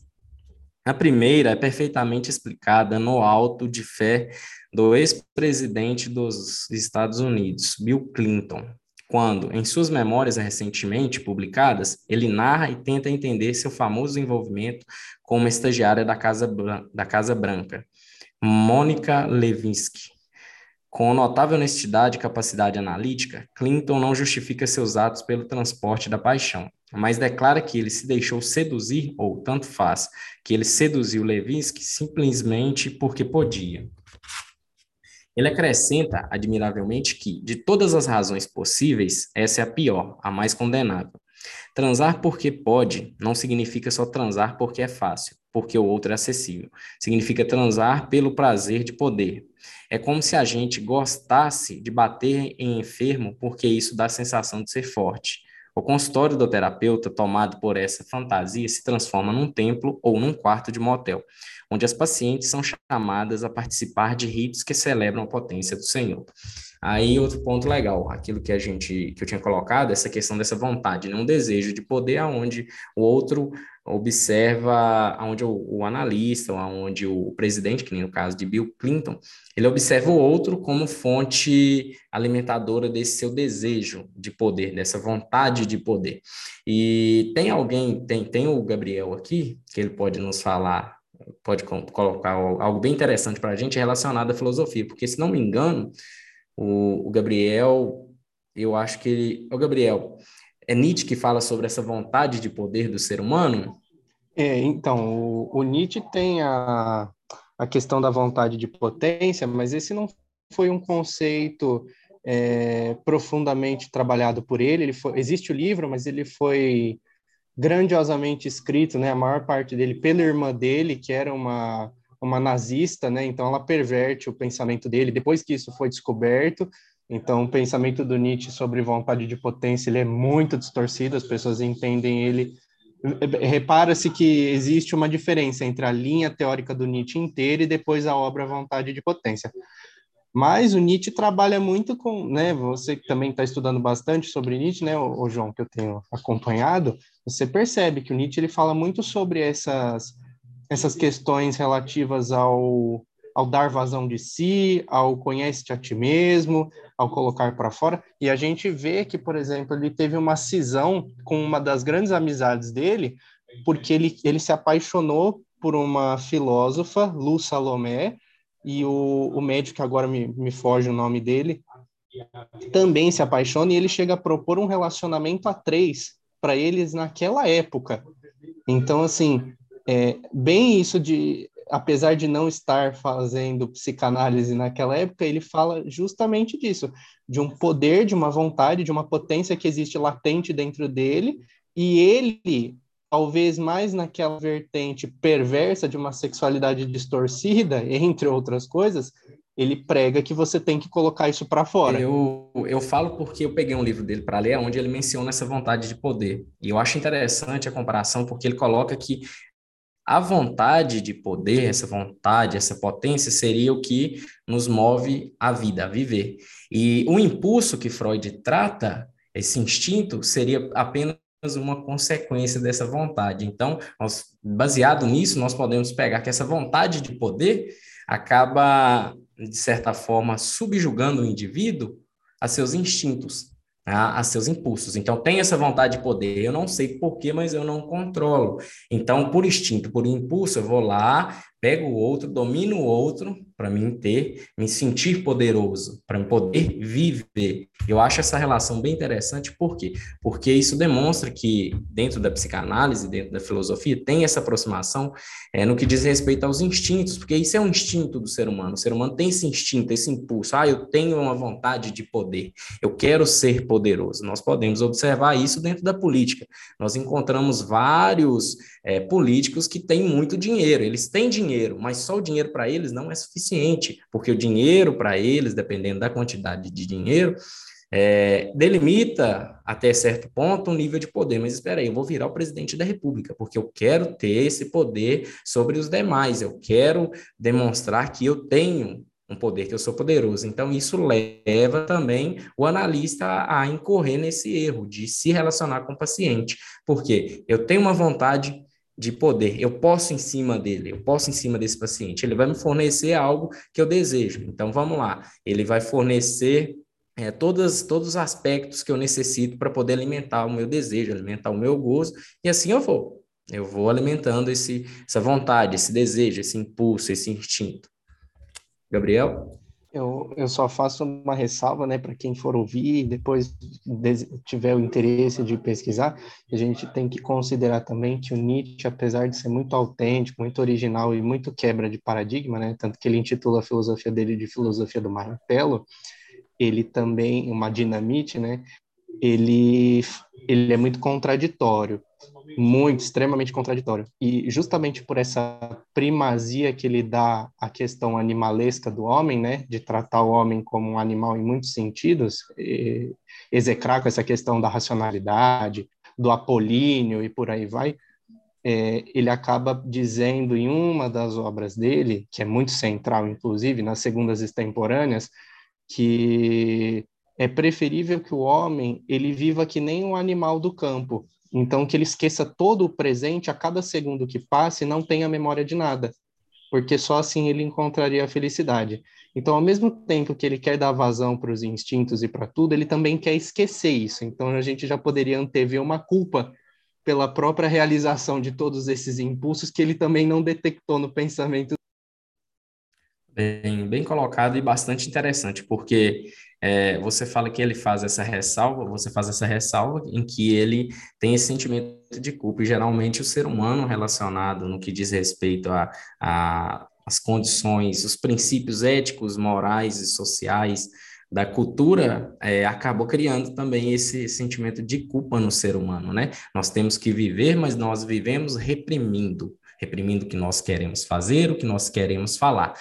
A primeira é perfeitamente explicada no alto de fé do ex-presidente dos Estados Unidos, Bill Clinton, quando, em suas memórias recentemente publicadas, ele narra e tenta entender seu famoso envolvimento com uma estagiária da Casa, da Casa Branca, Mônica Levinsky. Com notável honestidade e capacidade analítica, Clinton não justifica seus atos pelo transporte da paixão, mas declara que ele se deixou seduzir, ou tanto faz, que ele seduziu Levinsky simplesmente porque podia. Ele acrescenta, admiravelmente, que, de todas as razões possíveis, essa é a pior, a mais condenável. Transar porque pode não significa só transar porque é fácil, porque o outro é acessível. Significa transar pelo prazer de poder. É como se a gente gostasse de bater em enfermo porque isso dá a sensação de ser forte. O consultório do terapeuta, tomado por essa fantasia, se transforma num templo ou num quarto de motel, onde as pacientes são chamadas a participar de ritos que celebram a potência do Senhor. Aí outro ponto legal, aquilo que a gente que eu tinha colocado, essa questão dessa vontade, né? um desejo de poder aonde o outro observa, aonde o, o analista, aonde o presidente, que nem no caso de Bill Clinton, ele observa o outro como fonte alimentadora desse seu desejo de poder, dessa vontade de poder. E tem alguém, tem, tem o Gabriel aqui, que ele pode nos falar pode colocar algo bem interessante para a gente relacionado à filosofia, porque, se não me engano, o, o Gabriel, eu acho que ele. O Gabriel, é Nietzsche que fala sobre essa vontade de poder do ser humano? É, então, o, o Nietzsche tem a, a questão da vontade de potência, mas esse não foi um conceito é, profundamente trabalhado por ele. ele foi, existe o livro, mas ele foi grandiosamente escrito, né? A maior parte dele pela irmã dele, que era uma uma nazista, né? Então ela perverte o pensamento dele. Depois que isso foi descoberto, então o pensamento do Nietzsche sobre vontade de potência ele é muito distorcido. As pessoas entendem ele. Repara-se que existe uma diferença entre a linha teórica do Nietzsche inteira e depois a obra Vontade de Potência. Mas o Nietzsche trabalha muito com, né? Você que também está estudando bastante sobre Nietzsche, né, o, João, que eu tenho acompanhado, você percebe que o Nietzsche ele fala muito sobre essas essas questões relativas ao, ao dar vazão de si, ao conhece-te a ti mesmo, ao colocar para fora. E a gente vê que, por exemplo, ele teve uma cisão com uma das grandes amizades dele, porque ele, ele se apaixonou por uma filósofa, Lu Salomé, e o, o médico, agora me, me foge o nome dele, também se apaixona e ele chega a propor um relacionamento a três para eles naquela época. Então, assim, é, bem isso de, apesar de não estar fazendo psicanálise naquela época, ele fala justamente disso, de um poder, de uma vontade, de uma potência que existe latente dentro dele, e ele, talvez mais naquela vertente perversa de uma sexualidade distorcida, entre outras coisas, ele prega que você tem que colocar isso para fora. Eu, eu falo porque eu peguei um livro dele para ler, onde ele menciona essa vontade de poder. E eu acho interessante a comparação, porque ele coloca que a vontade de poder, essa vontade, essa potência seria o que nos move a vida, a viver. E o impulso que Freud trata, esse instinto, seria apenas uma consequência dessa vontade. Então, nós, baseado nisso, nós podemos pegar que essa vontade de poder acaba, de certa forma, subjugando o indivíduo a seus instintos a, a, seus impulsos. Então, tem essa vontade de poder. Eu não sei porquê, mas eu não controlo. Então, por instinto, por impulso, eu vou lá, pego o outro, domino o outro para mim ter, me sentir poderoso, para poder viver. Eu acho essa relação bem interessante, por quê? Porque isso demonstra que dentro da psicanálise, dentro da filosofia, tem essa aproximação é, no que diz respeito aos instintos, porque isso é um instinto do ser humano. O ser humano tem esse instinto, esse impulso. Ah, eu tenho uma vontade de poder, eu quero ser poderoso. Nós podemos observar isso dentro da política. Nós encontramos vários é, políticos que têm muito dinheiro, eles têm dinheiro, mas só o dinheiro para eles não é suficiente, porque o dinheiro para eles, dependendo da quantidade de dinheiro, é, delimita até certo ponto um nível de poder, mas espera aí, eu vou virar o presidente da República, porque eu quero ter esse poder sobre os demais, eu quero demonstrar que eu tenho um poder que eu sou poderoso. Então, isso leva também o analista a incorrer nesse erro de se relacionar com o paciente, porque eu tenho uma vontade de poder, eu posso em cima dele, eu posso em cima desse paciente, ele vai me fornecer algo que eu desejo. Então, vamos lá, ele vai fornecer é, todos, todos os aspectos que eu necessito para poder alimentar o meu desejo, alimentar o meu gozo, e assim eu vou. Eu vou alimentando esse, essa vontade, esse desejo, esse impulso, esse instinto. Gabriel? Eu, eu só faço uma ressalva, né, para quem for ouvir e depois tiver o interesse de pesquisar, a gente tem que considerar também que o Nietzsche, apesar de ser muito autêntico, muito original e muito quebra de paradigma, né, tanto que ele intitula a filosofia dele de filosofia do martelo, ele também, uma dinamite, né, ele, ele é muito contraditório muito, extremamente contraditório. E justamente por essa primazia que ele dá à questão animalesca do homem, né, de tratar o homem como um animal em muitos sentidos, execrar com essa questão da racionalidade, do apolíneo e por aí vai, é, ele acaba dizendo em uma das obras dele, que é muito central, inclusive, nas segundas extemporâneas, que é preferível que o homem ele viva que nem um animal do campo, então, que ele esqueça todo o presente a cada segundo que passe e não tenha memória de nada, porque só assim ele encontraria a felicidade. Então, ao mesmo tempo que ele quer dar vazão para os instintos e para tudo, ele também quer esquecer isso. Então, a gente já poderia antever uma culpa pela própria realização de todos esses impulsos que ele também não detectou no pensamento. Bem, bem colocado e bastante interessante, porque é, você fala que ele faz essa ressalva, você faz essa ressalva em que ele tem esse sentimento de culpa, e geralmente o ser humano relacionado no que diz respeito a, a condições, os princípios éticos, morais e sociais da cultura é, acabou criando também esse sentimento de culpa no ser humano, né? Nós temos que viver, mas nós vivemos reprimindo, reprimindo o que nós queremos fazer, o que nós queremos falar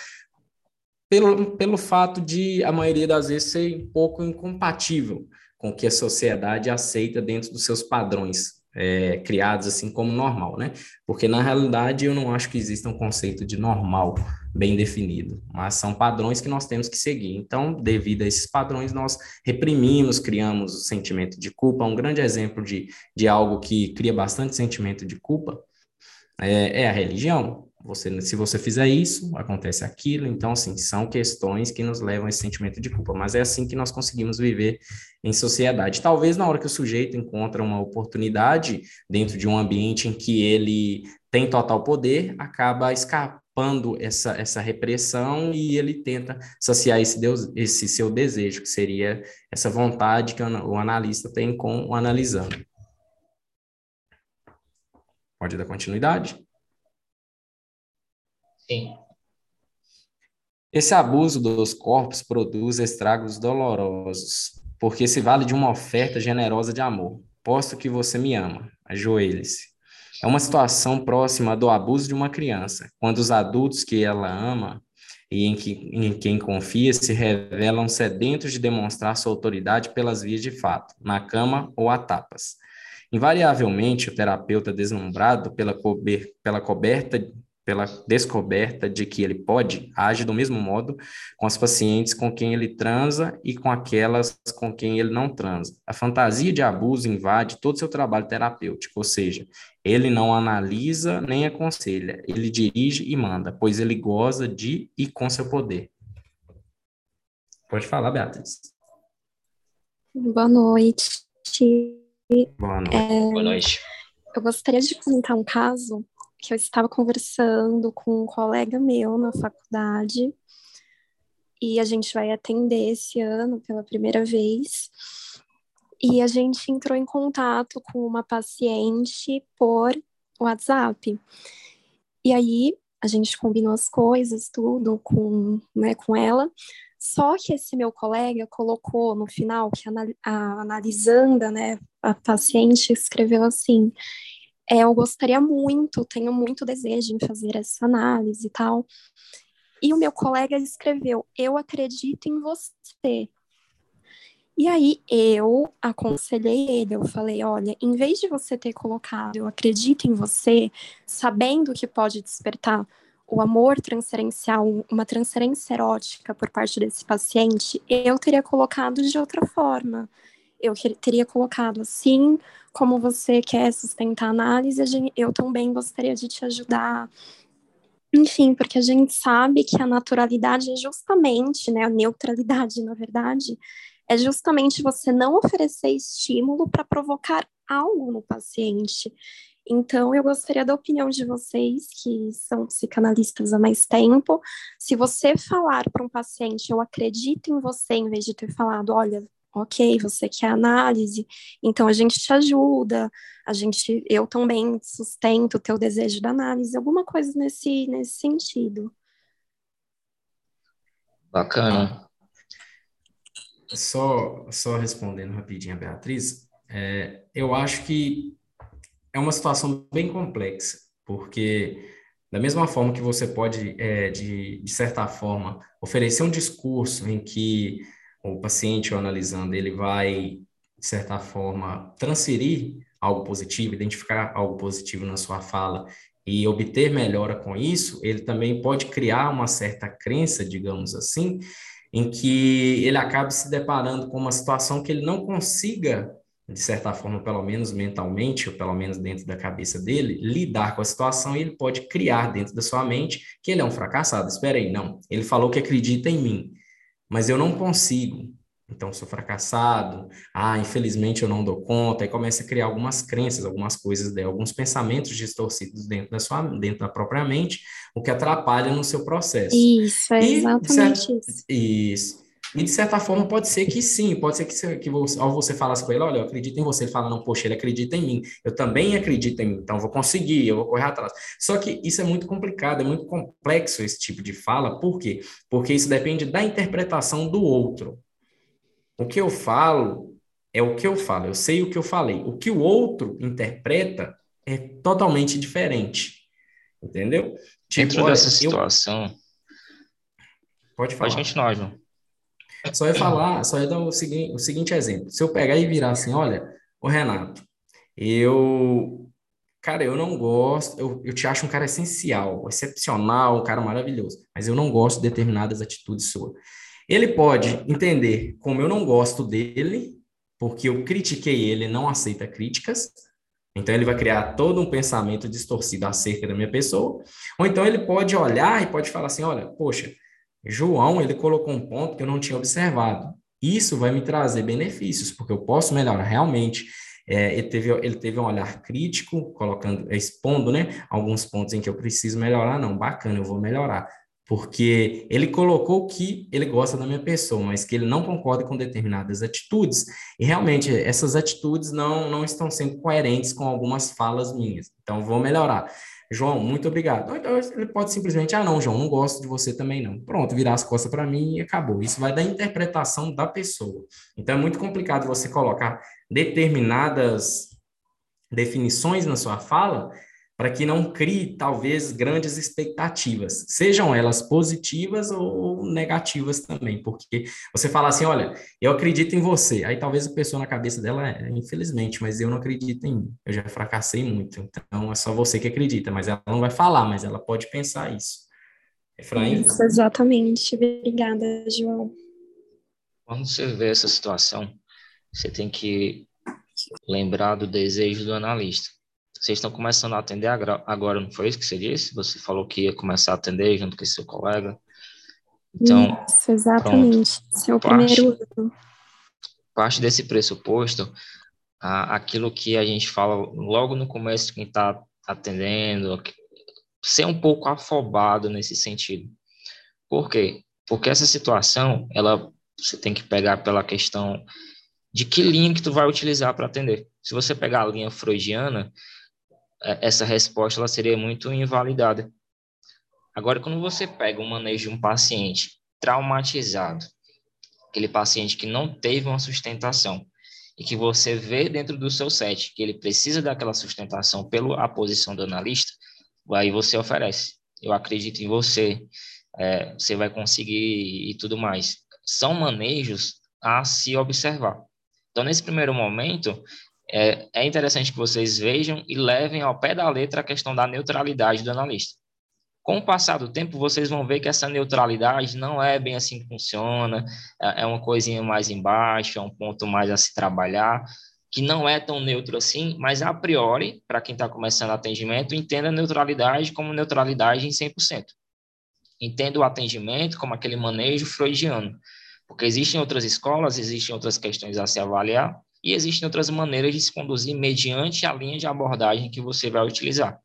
pelo, pelo fato de a maioria das vezes ser um pouco incompatível com o que a sociedade aceita dentro dos seus padrões é, criados assim como normal, né? Porque na realidade eu não acho que exista um conceito de normal bem definido, mas são padrões que nós temos que seguir. Então, devido a esses padrões, nós reprimimos, criamos o sentimento de culpa. Um grande exemplo de, de algo que cria bastante sentimento de culpa é, é a religião. Você, se você fizer isso, acontece aquilo. Então, assim, são questões que nos levam a esse sentimento de culpa. Mas é assim que nós conseguimos viver em sociedade. Talvez na hora que o sujeito encontra uma oportunidade dentro de um ambiente em que ele tem total poder, acaba escapando essa, essa repressão e ele tenta saciar esse, Deus, esse seu desejo, que seria essa vontade que o analista tem com o analisando. Pode dar continuidade? Sim. Esse abuso dos corpos produz estragos dolorosos, porque se vale de uma oferta generosa de amor. Posto que você me ama, ajoelhe-se. É uma situação próxima do abuso de uma criança, quando os adultos que ela ama e em, que, em quem confia se revelam sedentos de demonstrar sua autoridade pelas vias de fato, na cama ou a tapas. Invariavelmente, o terapeuta deslumbrado pela, cober, pela coberta pela descoberta de que ele pode, age do mesmo modo com as pacientes com quem ele transa e com aquelas com quem ele não transa. A fantasia de abuso invade todo o seu trabalho terapêutico, ou seja, ele não analisa nem aconselha, ele dirige e manda, pois ele goza de e com seu poder. Pode falar, Beatriz. Boa noite. Boa noite. É, Boa noite. Eu gostaria de contar um caso que eu estava conversando com um colega meu na faculdade e a gente vai atender esse ano pela primeira vez. E a gente entrou em contato com uma paciente por WhatsApp. E aí a gente combinou as coisas, tudo com, né, com ela. Só que esse meu colega colocou no final que a, analisanda, né, a paciente escreveu assim: é, eu gostaria muito, tenho muito desejo em fazer essa análise e tal. E o meu colega escreveu: Eu acredito em você. E aí eu aconselhei ele, eu falei, olha, em vez de você ter colocado eu acredito em você, sabendo que pode despertar o amor transferencial, uma transferência erótica por parte desse paciente, eu teria colocado de outra forma. Eu teria colocado assim, como você quer sustentar a análise, eu também gostaria de te ajudar. Enfim, porque a gente sabe que a naturalidade é justamente, né, a neutralidade, na verdade, é justamente você não oferecer estímulo para provocar algo no paciente. Então, eu gostaria da opinião de vocês, que são psicanalistas há mais tempo. Se você falar para um paciente, eu acredito em você, em vez de ter falado, olha, ok, você quer análise, então a gente te ajuda, a gente, eu também sustento o teu desejo da análise, alguma coisa nesse, nesse sentido. Bacana. Só, só respondendo rapidinho a Beatriz, é, eu acho que é uma situação bem complexa, porque da mesma forma que você pode, é, de, de certa forma, oferecer um discurso em que o paciente, o analisando, ele vai, de certa forma, transferir algo positivo, identificar algo positivo na sua fala e obter melhora com isso, ele também pode criar uma certa crença, digamos assim, em que ele acabe se deparando com uma situação que ele não consiga de certa forma, pelo menos mentalmente, ou pelo menos dentro da cabeça dele, lidar com a situação e ele pode criar dentro da sua mente que ele é um fracassado. Espera aí, não. Ele falou que acredita em mim, mas eu não consigo. Então, sou fracassado. Ah, infelizmente eu não dou conta. Aí começa a criar algumas crenças, algumas coisas, alguns pensamentos distorcidos dentro da sua, dentro da própria mente, o que atrapalha no seu processo. Isso, é exatamente certo, isso. Isso. E de certa forma pode ser que sim, pode ser que, você, que você, ao você falasse com ele, olha, eu acredito em você, ele fala, não, poxa, ele acredita em mim, eu também acredito em mim, então eu vou conseguir, eu vou correr atrás. Só que isso é muito complicado, é muito complexo esse tipo de fala, por quê? Porque isso depende da interpretação do outro. O que eu falo é o que eu falo, eu sei o que eu falei. O que o outro interpreta é totalmente diferente. Entendeu? Tipo, Dentro olha, dessa situação. Eu... Pode falar. Pode continuar, João. Só ia falar, só ia dar o seguinte, o seguinte exemplo. Se eu pegar e virar assim, olha, o Renato, eu. Cara, eu não gosto, eu, eu te acho um cara essencial, excepcional, um cara maravilhoso, mas eu não gosto de determinadas atitudes suas. Ele pode entender como eu não gosto dele, porque eu critiquei ele, não aceita críticas, então ele vai criar todo um pensamento distorcido acerca da minha pessoa, ou então ele pode olhar e pode falar assim, olha, poxa, João, ele colocou um ponto que eu não tinha observado. Isso vai me trazer benefícios, porque eu posso melhorar realmente. É, ele, teve, ele teve um olhar crítico, colocando, expondo, né, alguns pontos em que eu preciso melhorar. Não, bacana, eu vou melhorar. Porque ele colocou que ele gosta da minha pessoa, mas que ele não concorda com determinadas atitudes. E realmente, essas atitudes não, não estão sendo coerentes com algumas falas minhas. Então, vou melhorar. João, muito obrigado. Então ele pode simplesmente, ah, não, João, não gosto de você também não. Pronto, virar as costas para mim e acabou. Isso vai da interpretação da pessoa. Então é muito complicado você colocar determinadas definições na sua fala para que não crie, talvez, grandes expectativas, sejam elas positivas ou negativas também, porque você fala assim, olha, eu acredito em você, aí talvez a pessoa na cabeça dela é, infelizmente, mas eu não acredito em mim, eu já fracassei muito, então é só você que acredita, mas ela não vai falar, mas ela pode pensar isso. Efraim? Isso, exatamente, obrigada, João. Quando você vê essa situação, você tem que lembrar do desejo do analista vocês estão começando a atender agora, não foi isso que você disse? Você falou que ia começar a atender junto com seu colega. Então, isso, exatamente. Seu parte, primeiro Parte desse pressuposto, aquilo que a gente fala logo no começo quem está atendendo, ser um pouco afobado nesse sentido. Por quê? Porque essa situação, ela você tem que pegar pela questão de que linha que tu vai utilizar para atender. Se você pegar a linha freudiana, é, essa resposta ela seria muito invalidada. Agora, quando você pega o manejo de um paciente traumatizado, aquele paciente que não teve uma sustentação, e que você vê dentro do seu set que ele precisa daquela sustentação pela posição do analista, aí você oferece. Eu acredito em você, é, você vai conseguir e tudo mais. São manejos a se observar. Então, nesse primeiro momento, é, é interessante que vocês vejam e levem ao pé da letra a questão da neutralidade do analista. Com o passar do tempo, vocês vão ver que essa neutralidade não é bem assim que funciona, é, é uma coisinha mais embaixo, é um ponto mais a se trabalhar, que não é tão neutro assim, mas a priori, para quem está começando atendimento, entenda a neutralidade como neutralidade em 100%. Entenda o atendimento como aquele manejo freudiano, porque existem outras escolas, existem outras questões a se avaliar, e existem outras maneiras de se conduzir mediante a linha de abordagem que você vai utilizar.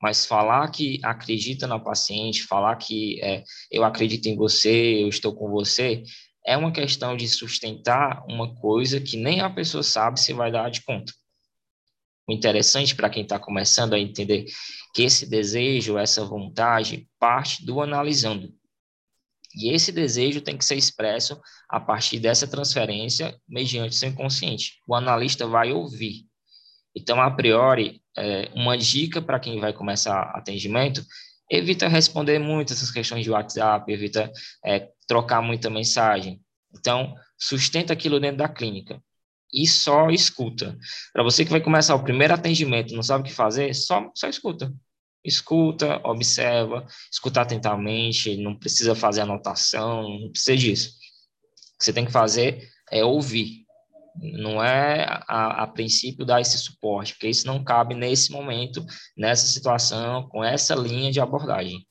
Mas falar que acredita na paciente, falar que é, eu acredito em você, eu estou com você, é uma questão de sustentar uma coisa que nem a pessoa sabe se vai dar de conta. O interessante para quem está começando a entender que esse desejo, essa vontade, parte do analisando. E esse desejo tem que ser expresso a partir dessa transferência mediante seu inconsciente. O analista vai ouvir. Então, a priori, é, uma dica para quem vai começar atendimento, evita responder muito essas questões de WhatsApp, evita é, trocar muita mensagem. Então, sustenta aquilo dentro da clínica e só escuta. Para você que vai começar o primeiro atendimento, não sabe o que fazer, só, só escuta. Escuta, observa, escuta atentamente, não precisa fazer anotação, não precisa disso. O que você tem que fazer é ouvir não é a, a, princípio dar esse suporte, porque isso não cabe nesse momento, nessa situação, com essa linha de abordagem.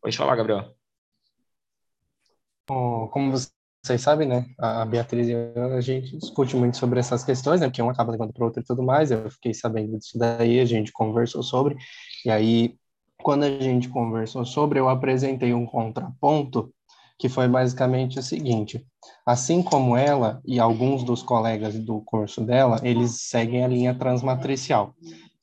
Pode falar, Gabriel. Como vocês sabem, né, a Beatriz e eu, a gente discute muito sobre essas questões, né, porque um acaba levando para o outro e tudo mais, eu fiquei sabendo disso daí, a gente conversou sobre, e aí, quando a gente conversou sobre, eu apresentei um contraponto que foi basicamente o seguinte: assim como ela e alguns dos colegas do curso dela, eles seguem a linha transmatricial.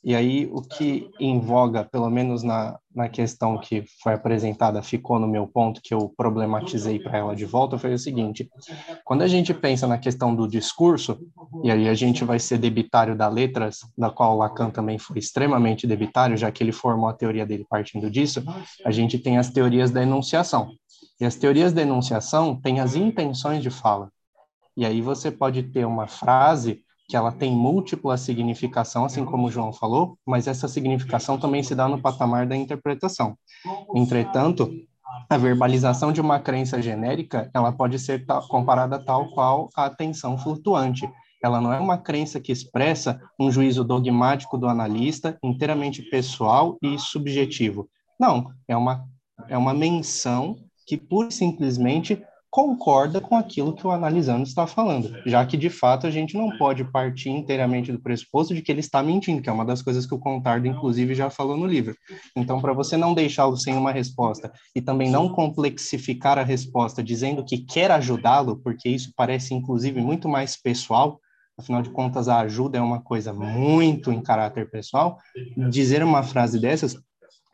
E aí, o que em voga, pelo menos na, na questão que foi apresentada, ficou no meu ponto, que eu problematizei para ela de volta, foi o seguinte: quando a gente pensa na questão do discurso, e aí a gente vai ser debitário da letras, da qual Lacan também foi extremamente debitário, já que ele formou a teoria dele partindo disso, a gente tem as teorias da enunciação. E as teorias da enunciação têm as intenções de fala. E aí você pode ter uma frase que ela tem múltipla significação, assim como o João falou, mas essa significação também se dá no patamar da interpretação. Entretanto, a verbalização de uma crença genérica, ela pode ser comparada tal qual a atenção flutuante. Ela não é uma crença que expressa um juízo dogmático do analista, inteiramente pessoal e subjetivo. Não, é uma, é uma menção que pura e simplesmente concorda com aquilo que o analisando está falando, já que de fato a gente não pode partir inteiramente do pressuposto de que ele está mentindo, que é uma das coisas que o Contardo inclusive já falou no livro. Então, para você não deixá-lo sem uma resposta e também não complexificar a resposta dizendo que quer ajudá-lo, porque isso parece inclusive muito mais pessoal, afinal de contas a ajuda é uma coisa muito em caráter pessoal, dizer uma frase dessas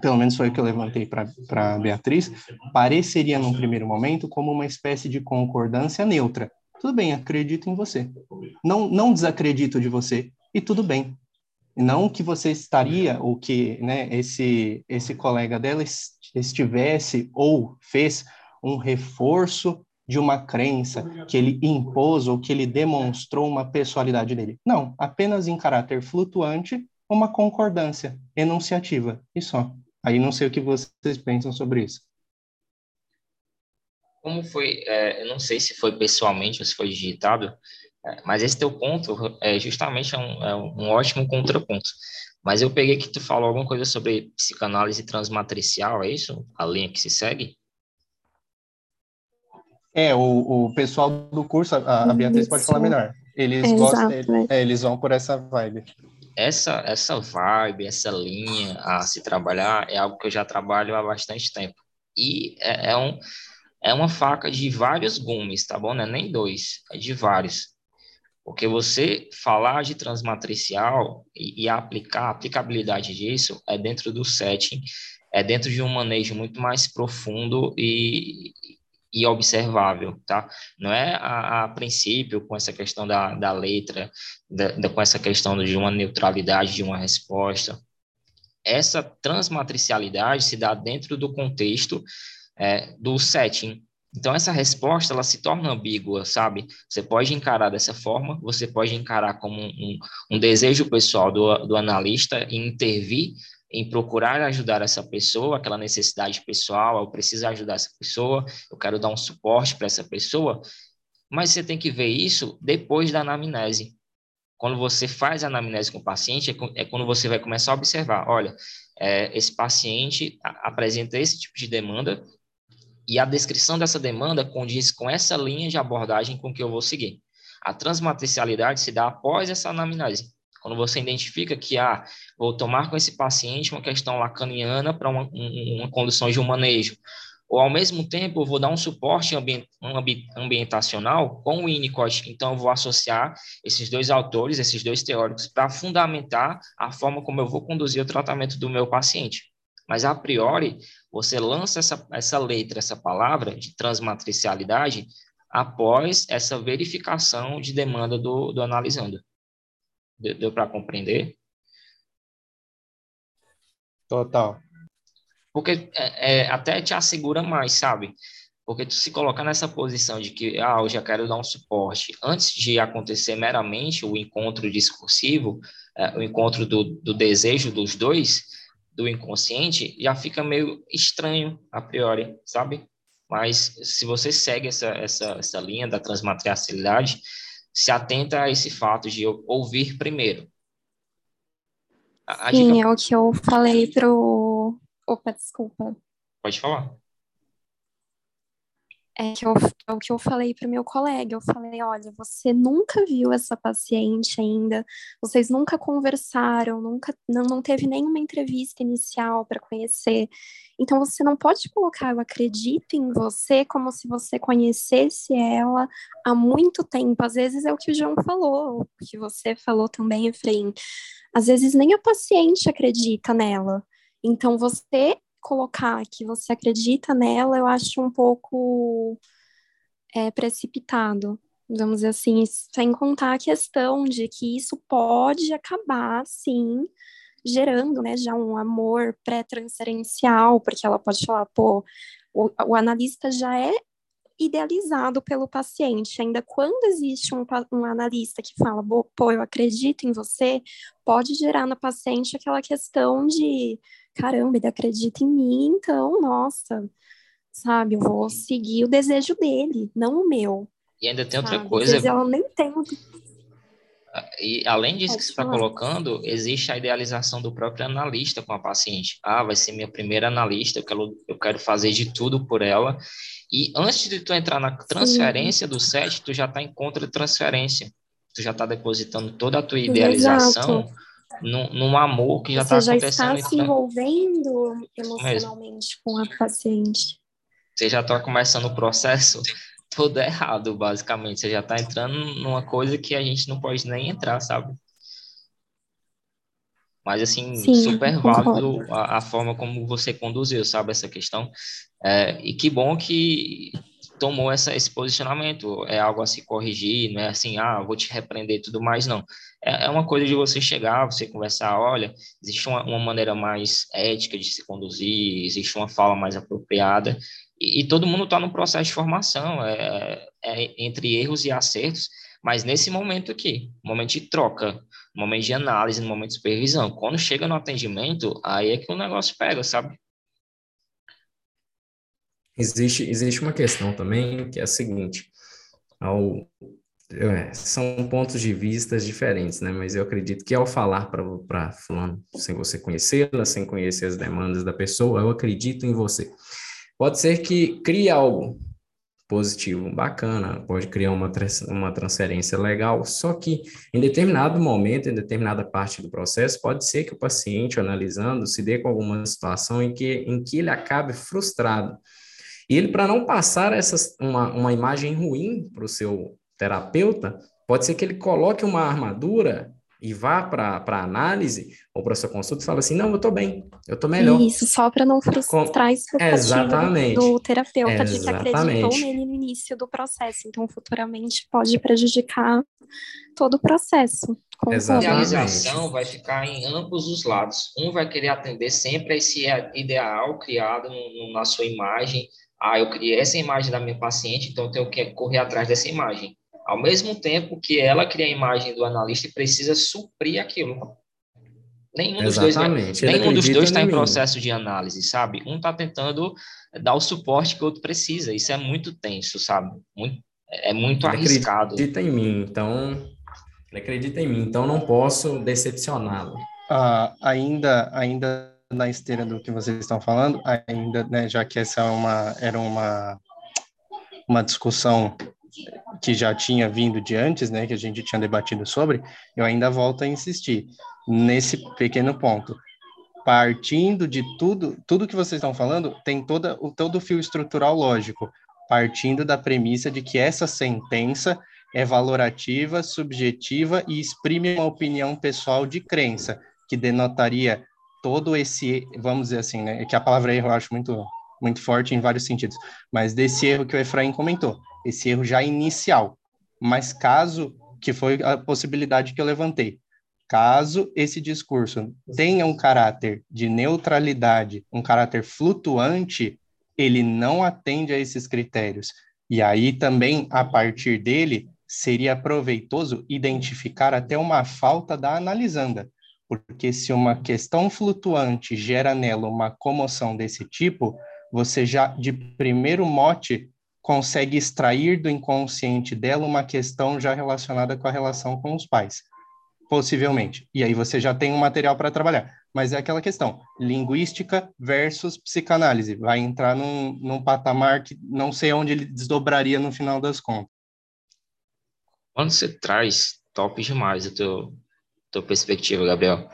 pelo menos foi o que eu levantei para Beatriz, pareceria num primeiro momento como uma espécie de concordância neutra. Tudo bem, acredito em você. Não, não desacredito de você e tudo bem. Não que você estaria ou que né, esse esse colega dela estivesse ou fez um reforço de uma crença que ele impôs ou que ele demonstrou uma pessoalidade dele. Não, apenas em caráter flutuante, uma concordância enunciativa e só. Aí não sei o que vocês pensam sobre isso. Como foi, é, eu não sei se foi pessoalmente ou se foi digitado, é, mas esse teu ponto é justamente um, é um ótimo contraponto. Mas eu peguei que tu falou alguma coisa sobre psicanálise transmatricial, é isso? A linha que se segue? É, o, o pessoal do curso, a, a Beatriz pode falar melhor. Eles é, gostam, exato, é, eles vão por essa vibe essa, essa vibe, essa linha a se trabalhar é algo que eu já trabalho há bastante tempo. E é, é um, é uma faca de vários gumes, tá bom? Não é nem dois, é de vários. Porque você falar de transmatricial e, e aplicar, a aplicabilidade disso é dentro do setting, é dentro de um manejo muito mais profundo e, e observável, tá? Não é a, a princípio com essa questão da, da letra, da, da, com essa questão de uma neutralidade de uma resposta. Essa transmatricialidade se dá dentro do contexto é, do setting. Então, essa resposta, ela se torna ambígua, sabe? Você pode encarar dessa forma, você pode encarar como um, um, desejo pessoal do, do analista e intervir em procurar ajudar essa pessoa, aquela necessidade pessoal, eu preciso ajudar essa pessoa, eu quero dar um suporte para essa pessoa, mas você tem que ver isso depois da anamnese. Quando você faz a anamnese com o paciente, é, é quando você vai começar a observar, olha, é, esse paciente apresenta esse tipo de demanda e a descrição dessa demanda condiz com essa linha de abordagem com que eu vou seguir. A transmatricialidade se dá após essa anamnese. Quando você identifica que, ah, vou tomar com esse paciente uma questão lacaniana para uma, uma condição de um manejo, ou ao mesmo tempo eu vou dar um suporte ambi ambientacional com o Winnicott. Então, eu vou associar esses dois autores, esses dois teóricos, para fundamentar a forma como eu vou conduzir o tratamento do meu paciente. Mas, a priori, você lança essa, essa letra, essa palavra de transmatricialidade após essa verificação de demanda do, do analisando. Deu, para compreender? Total. Porque é, é, até te assegura mais, sabe? Porque tu se colocar nessa posição de que, ah, eu já quero dar um suporte, antes de acontecer meramente o encontro discursivo, é, o encontro do, do desejo dos dois, do inconsciente, já fica meio estranho a priori, sabe? Mas se você segue essa, essa, essa linha da transmatrialidade, se atenta a esse fato de ouvir primeiro. A, a Sim, dica... é o que eu falei pro... Opa, desculpa. Pode falar. É, que eu, é o que eu falei para o meu colega. Eu falei: olha, você nunca viu essa paciente ainda, vocês nunca conversaram, nunca não, não teve nenhuma entrevista inicial para conhecer. Então você não pode colocar eu acredito em você como se você conhecesse ela há muito tempo. Às vezes é o que o João falou, o que você falou também, Efraim. Às vezes nem a paciente acredita nela. Então você colocar que você acredita nela, eu acho um pouco é, precipitado, vamos dizer assim, sem contar a questão de que isso pode acabar, sim, gerando, né, já um amor pré-transferencial, porque ela pode falar, pô, o, o, analista já é idealizado pelo paciente, ainda quando existe um, um analista que fala, pô, eu acredito em você, pode gerar na paciente aquela questão de caramba, ele acredita em mim, então, nossa, sabe, eu vou seguir o desejo dele, não o meu. E ainda tem outra coisa. Às ela nem tem. E além disso Pode que você está colocando, existe a idealização do próprio analista com a paciente. Ah, vai ser minha primeira analista, eu quero, eu quero fazer de tudo por ela. E antes de tu entrar na transferência Sim. do set, tu já está em contra transferência. Tu já está depositando toda a tua idealização num, num amor que já está acontecendo. Você já está se envolvendo emocionalmente com a paciente. Você já está começando o processo todo errado, basicamente. Você já está entrando numa coisa que a gente não pode nem entrar, sabe? Mas, assim, Sim, super válido a, a, forma como você conduziu, sabe, essa questão. É, e que bom que tomou essa, esse posicionamento. É algo a se corrigir, não é assim, ah, vou te repreender e tudo mais, não. É, é uma coisa de você chegar, você conversar, olha, existe uma, uma maneira mais ética de se conduzir, existe uma fala mais apropriada, e, todo mundo está no processo de formação, é, é, entre erros e acertos, mas nesse momento aqui, momento de troca, momento de análise, momento de supervisão, quando chega no atendimento, aí é que o negócio pega, sabe? Existe, existe uma questão também que é a seguinte: ao, é, são pontos de vista diferentes, né? Mas eu acredito que ao falar para fulano, sem você conhecê-la, sem conhecer as demandas da pessoa, eu acredito em você. Pode ser que crie algo positivo, bacana, pode criar uma, uma transferência legal, só que em determinado momento, em determinada parte do processo, pode ser que o paciente, analisando, se dê com alguma situação em que, em que ele acabe frustrado. E ele, para não passar essa, uma, uma imagem ruim para o seu terapeuta, pode ser que ele coloque uma armadura e vá para a análise ou para sua consulta e fala assim, não, eu estou bem, eu estou melhor. Isso, só para não frustrar Com... a expectativa do, do terapeuta Exatamente. de que acreditou nele no início do processo. Então, futuramente pode prejudicar todo o processo. A idealização vai ficar em ambos os lados. Um vai querer atender sempre a esse ideal criado no, na sua imagem, ah, eu criei essa imagem da minha paciente, então eu tenho que correr atrás dessa imagem. Ao mesmo tempo que ela cria a imagem do analista e precisa suprir aquilo. Nenhum dos dois, nenhum dos dois está em processo de análise, sabe? Um está tentando dar o suporte que o outro precisa. Isso é muito tenso, sabe? Muito, é muito ele arriscado. Acredita em mim, então ele acredita em mim, então não posso decepcioná-lo. Ah, ainda, ainda na esteira do que vocês estão falando, ainda, né, já que essa é uma, era uma uma discussão que já tinha vindo de antes, né, que a gente tinha debatido sobre, eu ainda volto a insistir nesse pequeno ponto. Partindo de tudo, tudo que vocês estão falando, tem toda o todo o fio estrutural lógico, partindo da premissa de que essa sentença é valorativa, subjetiva e exprime uma opinião pessoal de crença, que denotaria todo esse, vamos dizer assim, né, que a palavra erro eu acho muito muito forte em vários sentidos, mas desse erro que o Efraim comentou, esse erro já inicial. Mas caso, que foi a possibilidade que eu levantei, caso esse discurso tenha um caráter de neutralidade, um caráter flutuante, ele não atende a esses critérios. E aí também, a partir dele, seria proveitoso identificar até uma falta da analisanda, porque se uma questão flutuante gera nela uma comoção desse tipo, você já, de primeiro mote, consegue extrair do inconsciente dela uma questão já relacionada com a relação com os pais, possivelmente. E aí você já tem um material para trabalhar. Mas é aquela questão, linguística versus psicanálise. Vai entrar num, num patamar que não sei onde ele desdobraria no final das contas. Quando você traz, top demais a teu, tua perspectiva, Gabriel.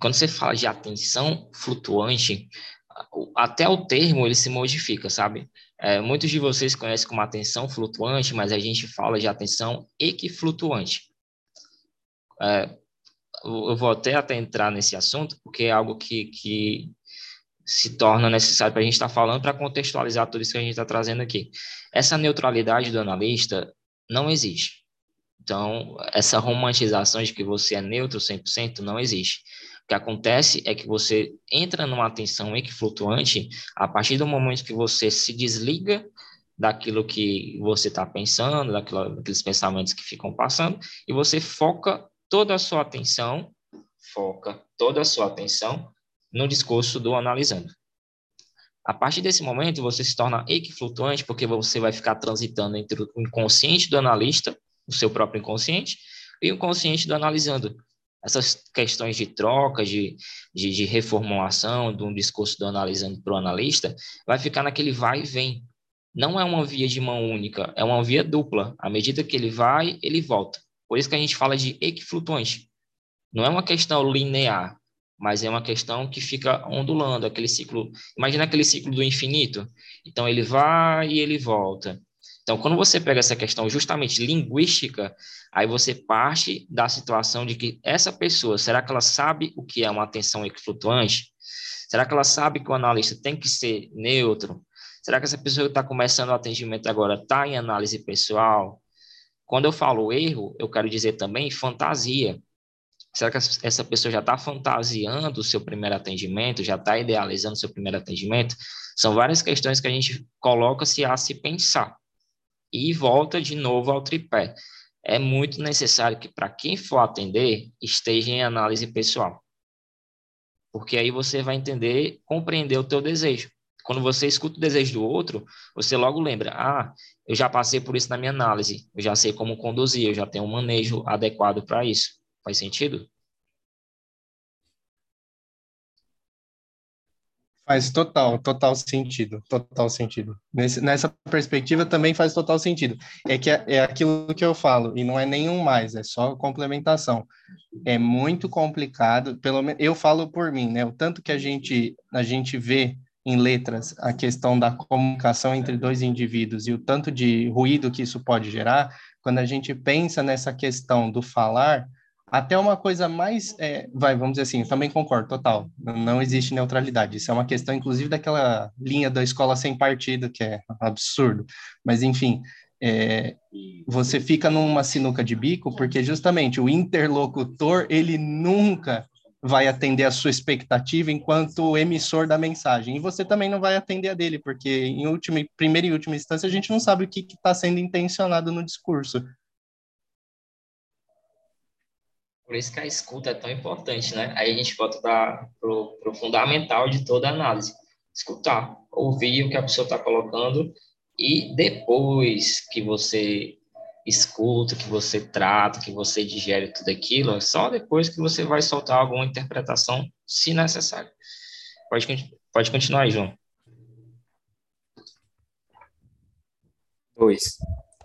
Quando você fala de atenção flutuante, até o termo ele se modifica, sabe? É, muitos de vocês conhecem como atenção flutuante, mas a gente fala de atenção equiflutuante. É, eu vou até, até entrar nesse assunto, porque é algo que, que se torna necessário para a gente estar tá falando, para contextualizar tudo isso que a gente está trazendo aqui. Essa neutralidade do analista não existe. Então, essa romantização de que você é neutro 100% não existe. O que acontece é que você entra numa atenção equiflutuante a partir do momento que você se desliga daquilo que você está pensando, daquilo, daqueles pensamentos que ficam passando, e você foca toda a sua atenção, foca toda a sua atenção no discurso do analisando. A partir desse momento, você se torna equiflutuante, porque você vai ficar transitando entre o inconsciente do analista, o seu próprio inconsciente, e o consciente do analisando essas questões de troca, de, de, de reformulação de um discurso do analisando para o analista, vai ficar naquele vai e vem. Não é uma via de mão única, é uma via dupla. À medida que ele vai, ele volta. Por isso que a gente fala de equiflutuante. Não é uma questão linear, mas é uma questão que fica ondulando, aquele ciclo. Imagina aquele ciclo do infinito. Então ele vai e ele volta. Então, quando você pega essa questão justamente linguística, aí você parte da situação de que essa pessoa, será que ela sabe o que é uma atenção equiflutuante? Será que ela sabe que o analista tem que ser neutro? Será que essa pessoa que está começando o atendimento agora está em análise pessoal? Quando eu falo erro, eu quero dizer também fantasia. Será que essa pessoa já está fantasiando o seu primeiro atendimento, já está idealizando o seu primeiro atendimento? São várias questões que a gente coloca-se a se pensar e volta de novo ao tripé. É muito necessário que, para quem for atender, esteja em análise pessoal. Porque aí você vai entender, compreender o teu desejo. Quando você escuta o desejo do outro, você logo lembra: ah, eu já passei por isso na minha análise, eu já sei como conduzir, eu já tenho um manejo adequado para isso. Faz sentido? Faz total, total sentido, total sentido. Nesse, nessa perspectiva também faz total sentido. É que é, é, aquilo que eu falo, e não é nenhum mais, é só complementação. É muito complicado, pelo menos eu falo por mim, né? O tanto que a gente, a gente vê em letras a questão da comunicação entre dois indivíduos e o tanto de ruído que isso pode gerar, quando a gente pensa nessa questão do falar, até uma coisa mais, é, vai, vamos dizer assim, também concordo, total, não existe neutralidade, isso é uma questão, inclusive, daquela linha da escola sem partido, que é absurdo, mas, enfim, é, você fica numa sinuca de bico, porque justamente o interlocutor, ele nunca vai atender a sua expectativa enquanto emissor da mensagem, e você também não vai atender a dele, porque, em última, primeira e última instância, a gente não sabe o que está sendo intencionado no discurso, Por isso que a escuta é tão importante, né? Aí a gente volta para o fundamental de toda análise. Escutar, ouvir o que a pessoa está colocando e depois que você escuta, que você trata, que você digere tudo aquilo, é só depois que você vai soltar alguma interpretação, se necessário. Pode, pode continuar aí, João. Dois.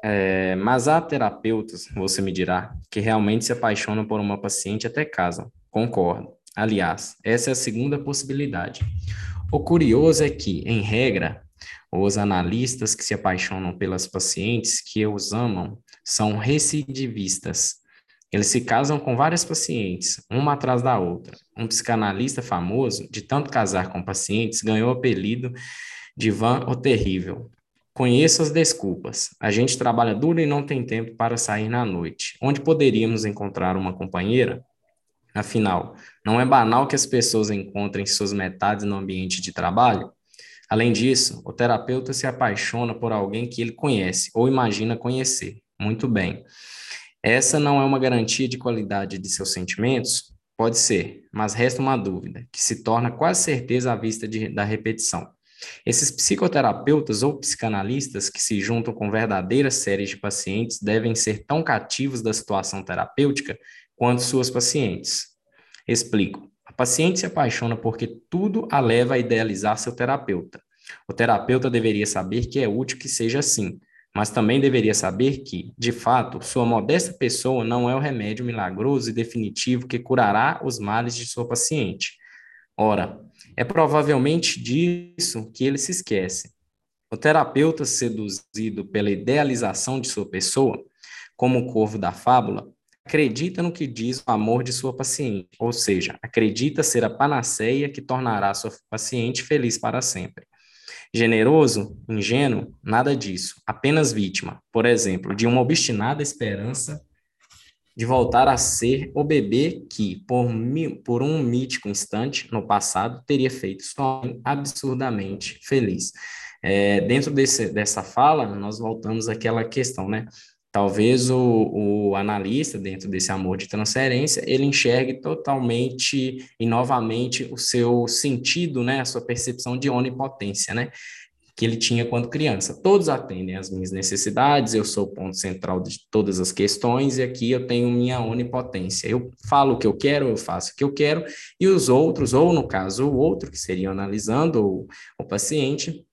É, mas há terapeutas, você me dirá, que realmente se apaixonam por uma paciente até casa. Concordo. Aliás, essa é a segunda possibilidade. O curioso é que, em regra, os analistas que se apaixonam pelas pacientes que os amam são recidivistas. Eles se casam com várias pacientes, uma atrás da outra. Um psicanalista famoso, de tanto casar com pacientes, ganhou o apelido de Van o Terrível. Conheço as desculpas. A gente trabalha duro e não tem tempo para sair na noite. Onde poderíamos encontrar uma companheira? Afinal, não é banal que as pessoas encontrem suas metades no ambiente de trabalho? Além disso, o terapeuta se apaixona por alguém que ele conhece ou imagina conhecer. Muito bem. Essa não é uma garantia de qualidade de seus sentimentos? Pode ser, mas resta uma dúvida, que se torna quase certeza à vista de, da repetição. Esses psicoterapeutas ou psicanalistas que se juntam com verdadeiras séries de pacientes devem ser tão cativos da situação terapêutica quanto suas pacientes. Explico. A paciente se apaixona porque tudo a leva a idealizar seu terapeuta. O terapeuta deveria saber que é útil que seja assim, mas também deveria saber que, de fato, sua modesta pessoa não é o remédio milagroso e definitivo que curará os males de sua paciente. Ora, é provavelmente disso que ele se esquece. O terapeuta, seduzido pela idealização de sua pessoa, como o corvo da fábula, acredita no que diz o amor de sua paciente, ou seja, acredita ser a panaceia que tornará sua paciente feliz para sempre. Generoso, ingênuo, nada disso, apenas vítima, por exemplo, de uma obstinada esperança de voltar a ser o bebê que, por, por um mítico instante no passado, teria feito sua mãe absurdamente feliz. É, dentro desse, dessa fala, nós voltamos àquela questão, né? Talvez o, o analista, dentro desse amor de transferência, ele enxergue totalmente e novamente o seu sentido, né, a sua percepção de onipotência, né, que ele tinha quando criança. Todos atendem às minhas necessidades, eu sou o ponto central de todas as questões e aqui eu tenho minha onipotência. Eu falo o que eu quero, eu faço o que eu quero e os outros, ou no caso o outro, que seria analisando o, o paciente,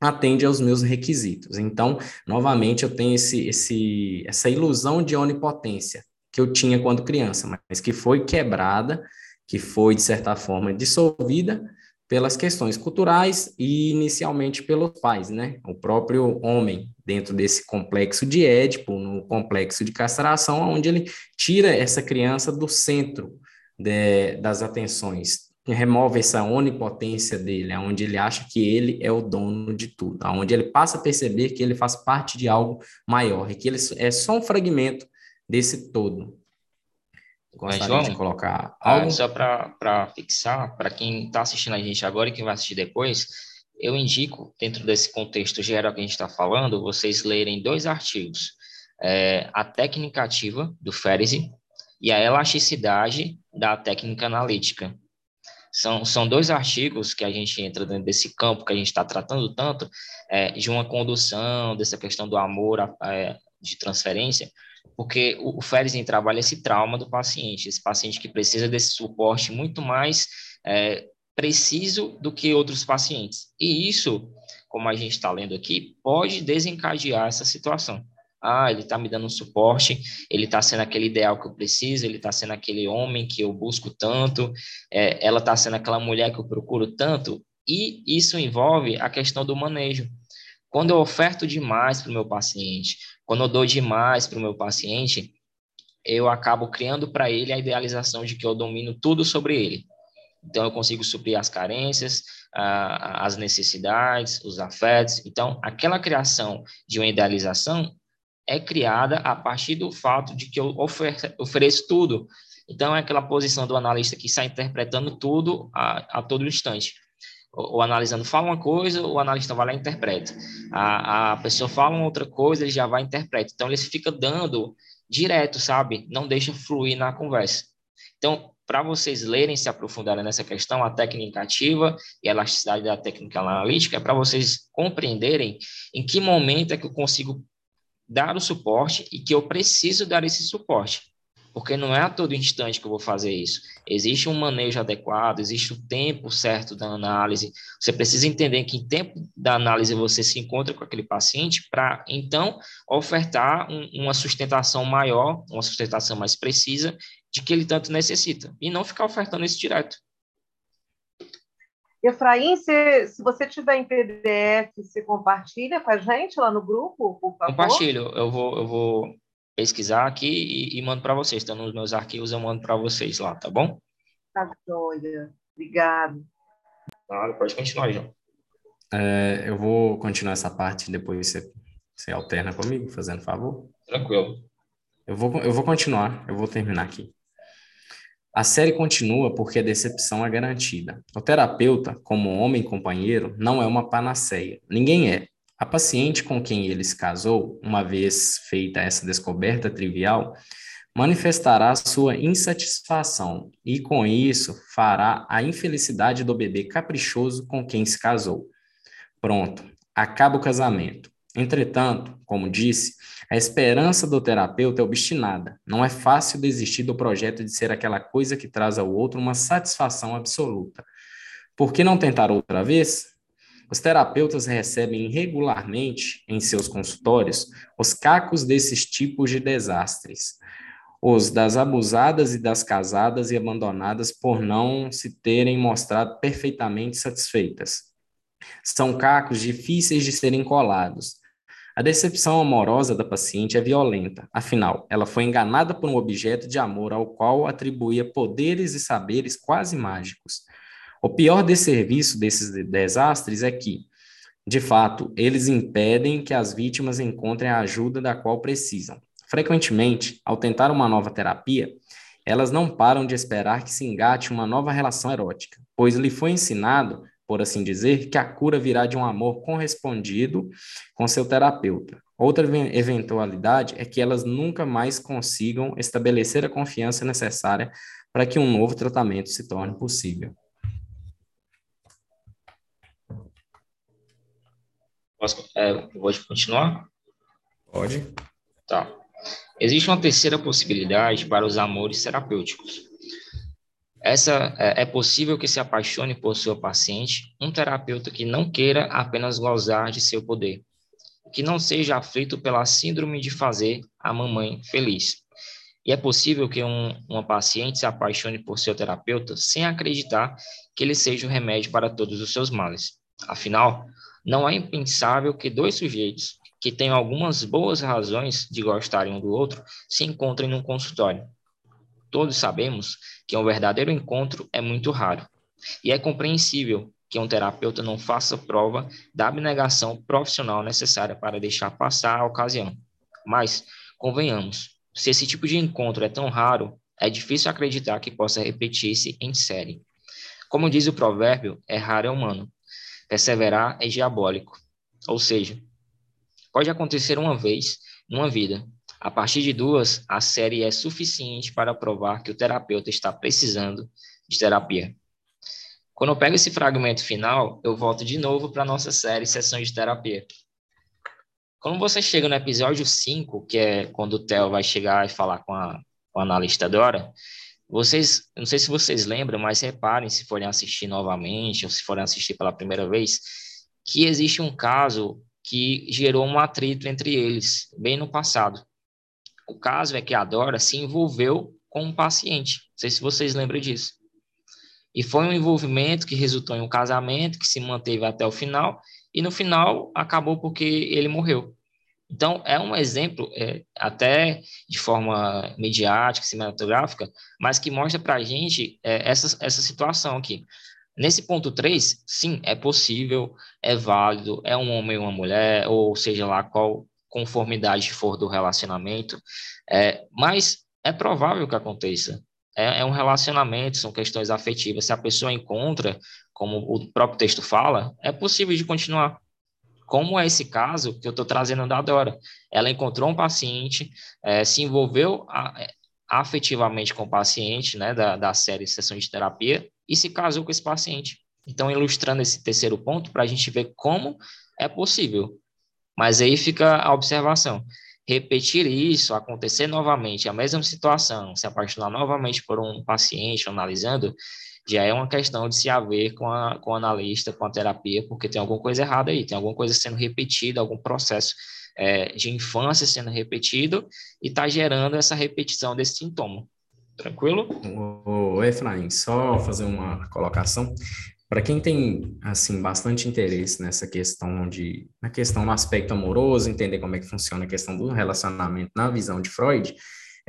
atende aos meus requisitos. Então, novamente, eu tenho esse, esse, essa ilusão de onipotência que eu tinha quando criança, mas que foi quebrada, que foi, de certa forma, dissolvida pelas questões culturais e inicialmente pelos pais, né? O próprio homem, dentro desse complexo de Édipo, no complexo de castração, onde ele tira essa criança do centro de, das atenções, remove essa onipotência dele, onde ele acha que ele é o dono de tudo, onde ele passa a perceber que ele faz parte de algo maior e que ele é só um fragmento desse todo. Gostaria João, de colocar ah, algo? Só para fixar, para quem está assistindo a gente agora e quem vai assistir depois, eu indico, dentro desse contexto geral que a gente está falando, vocês lerem dois artigos. É, a técnica ativa, do Ferese, e a elasticidade da técnica analítica, são, são dois artigos que a gente entra dentro desse campo que a gente está tratando tanto, é, de uma condução, dessa questão do amor a, a, de transferência, porque o, o Feresen trabalha esse trauma do paciente, esse paciente que precisa desse suporte muito mais é, preciso do que outros pacientes. E isso, como a gente está lendo aqui, pode desencadear essa situação. Ah, ele está me dando um suporte, ele está sendo aquele ideal que eu preciso, ele está sendo aquele homem que eu busco tanto, é, ela está sendo aquela mulher que eu procuro tanto, e isso envolve a questão do manejo. Quando eu oferto demais para o meu paciente, quando eu dou demais para o meu paciente, eu acabo criando para ele a idealização de que eu domino tudo sobre ele. Então, eu consigo suprir as carências, as necessidades, os afetos. Então, aquela criação de uma idealização é criada a partir do fato de que eu ofereço tudo. Então, é aquela posição do analista que está interpretando tudo a, a todo instante. O, analisando fala uma coisa, o analista vai lá e interpreta. A, a pessoa fala uma outra coisa, ele já vai e interpreta. Então, ele fica dando direto, sabe? Não deixa fluir na conversa. Então, para vocês lerem, se aprofundarem nessa questão, a técnica ativa e a elasticidade da técnica analítica, é para vocês compreenderem em que momento é que eu consigo dar o suporte e que eu preciso dar esse suporte porque não é a todo instante que eu vou fazer isso. Existe um manejo adequado, existe o tempo certo da análise. Você precisa entender que em tempo da análise você se encontra com aquele paciente para, então, ofertar um, uma sustentação maior, uma sustentação mais precisa de que ele tanto necessita, e não ficar ofertando isso direto. Efraim, se, se você tiver em PDF, você compartilha com a gente lá no grupo, por favor? Compartilho, eu vou, eu vou pesquisar aqui e, e mando para vocês. Então, nos meus arquivos eu mando para vocês lá, tá bom? Tá joia. Obrigado. Claro, pode continuar, João. É, eu vou continuar essa parte, depois você, você alterna comigo, fazendo favor. Tranquilo. Eu vou, eu vou continuar, eu vou terminar aqui. A série continua porque a decepção é garantida. O terapeuta, como homem companheiro, não é uma panaceia. Ninguém é. A paciente com quem ele se casou, uma vez feita essa descoberta trivial, manifestará sua insatisfação e, com isso, fará a infelicidade do bebê caprichoso com quem se casou. Pronto, acaba o casamento. Entretanto, como disse, a esperança do terapeuta é obstinada. Não é fácil desistir do projeto de ser aquela coisa que traz ao outro uma satisfação absoluta. Por que não tentar outra vez? Os terapeutas recebem regularmente em seus consultórios os cacos desses tipos de desastres, os das abusadas e das casadas e abandonadas por não se terem mostrado perfeitamente satisfeitas. São cacos difíceis de serem colados. A decepção amorosa da paciente é violenta, afinal, ela foi enganada por um objeto de amor ao qual atribuía poderes e saberes quase mágicos. O pior desserviço desses desastres é que, de fato, eles impedem que as vítimas encontrem a ajuda da qual precisam. Frequentemente, ao tentar uma nova terapia, elas não param de esperar que se engate uma nova relação erótica, pois lhe foi ensinado, por assim dizer, que a cura virá de um amor correspondido com seu terapeuta. Outra eventualidade é que elas nunca mais consigam estabelecer a confiança necessária para que um novo tratamento se torne possível. Posso, é, pode continuar? Pode. Tá. Existe uma terceira possibilidade para os amores terapêuticos. Essa é, é possível que se apaixone por sua paciente um terapeuta que não queira apenas gozar de seu poder, que não seja aflito pela síndrome de fazer a mamãe feliz. E é possível que um, uma paciente se apaixone por seu terapeuta sem acreditar que ele seja o remédio para todos os seus males. Afinal, não é impensável que dois sujeitos que tenham algumas boas razões de gostarem um do outro se encontrem num consultório. Todos sabemos que um verdadeiro encontro é muito raro, e é compreensível que um terapeuta não faça prova da abnegação profissional necessária para deixar passar a ocasião. Mas, convenhamos, se esse tipo de encontro é tão raro, é difícil acreditar que possa repetir-se em série. Como diz o provérbio, errar é humano, Perseverar é diabólico. Ou seja, pode acontecer uma vez numa vida. A partir de duas, a série é suficiente para provar que o terapeuta está precisando de terapia. Quando eu pego esse fragmento final, eu volto de novo para a nossa série Sessão de Terapia. Quando você chega no episódio 5, que é quando o Theo vai chegar e falar com a, com a analista Dora, vocês, não sei se vocês lembram, mas reparem se forem assistir novamente ou se forem assistir pela primeira vez, que existe um caso que gerou um atrito entre eles, bem no passado. O caso é que a Dora se envolveu com um paciente. Não sei se vocês lembram disso. E foi um envolvimento que resultou em um casamento que se manteve até o final, e no final acabou porque ele morreu. Então, é um exemplo, é, até de forma mediática, cinematográfica, mas que mostra para a gente é, essa, essa situação aqui. Nesse ponto 3, sim, é possível, é válido, é um homem ou uma mulher, ou seja lá qual conformidade for do relacionamento, é, mas é provável que aconteça. É, é um relacionamento, são questões afetivas. Se a pessoa encontra, como o próprio texto fala, é possível de continuar. Como é esse caso que eu estou trazendo da Dora. Ela encontrou um paciente, é, se envolveu a, afetivamente com o paciente, né, da, da série Sessão de Terapia, e se casou com esse paciente. Então, ilustrando esse terceiro ponto, para a gente ver como é possível. Mas aí fica a observação. Repetir isso, acontecer novamente, a mesma situação, se apaixonar novamente por um paciente, analisando, já é uma questão de se haver com, a, com o analista, com a terapia, porque tem alguma coisa errada aí, tem alguma coisa sendo repetida, algum processo é, de infância sendo repetido e está gerando essa repetição desse sintoma. Tranquilo? Ô, Efraim, só fazer uma colocação. Para quem tem assim bastante interesse nessa questão de na questão do aspecto amoroso, entender como é que funciona a questão do relacionamento na visão de Freud,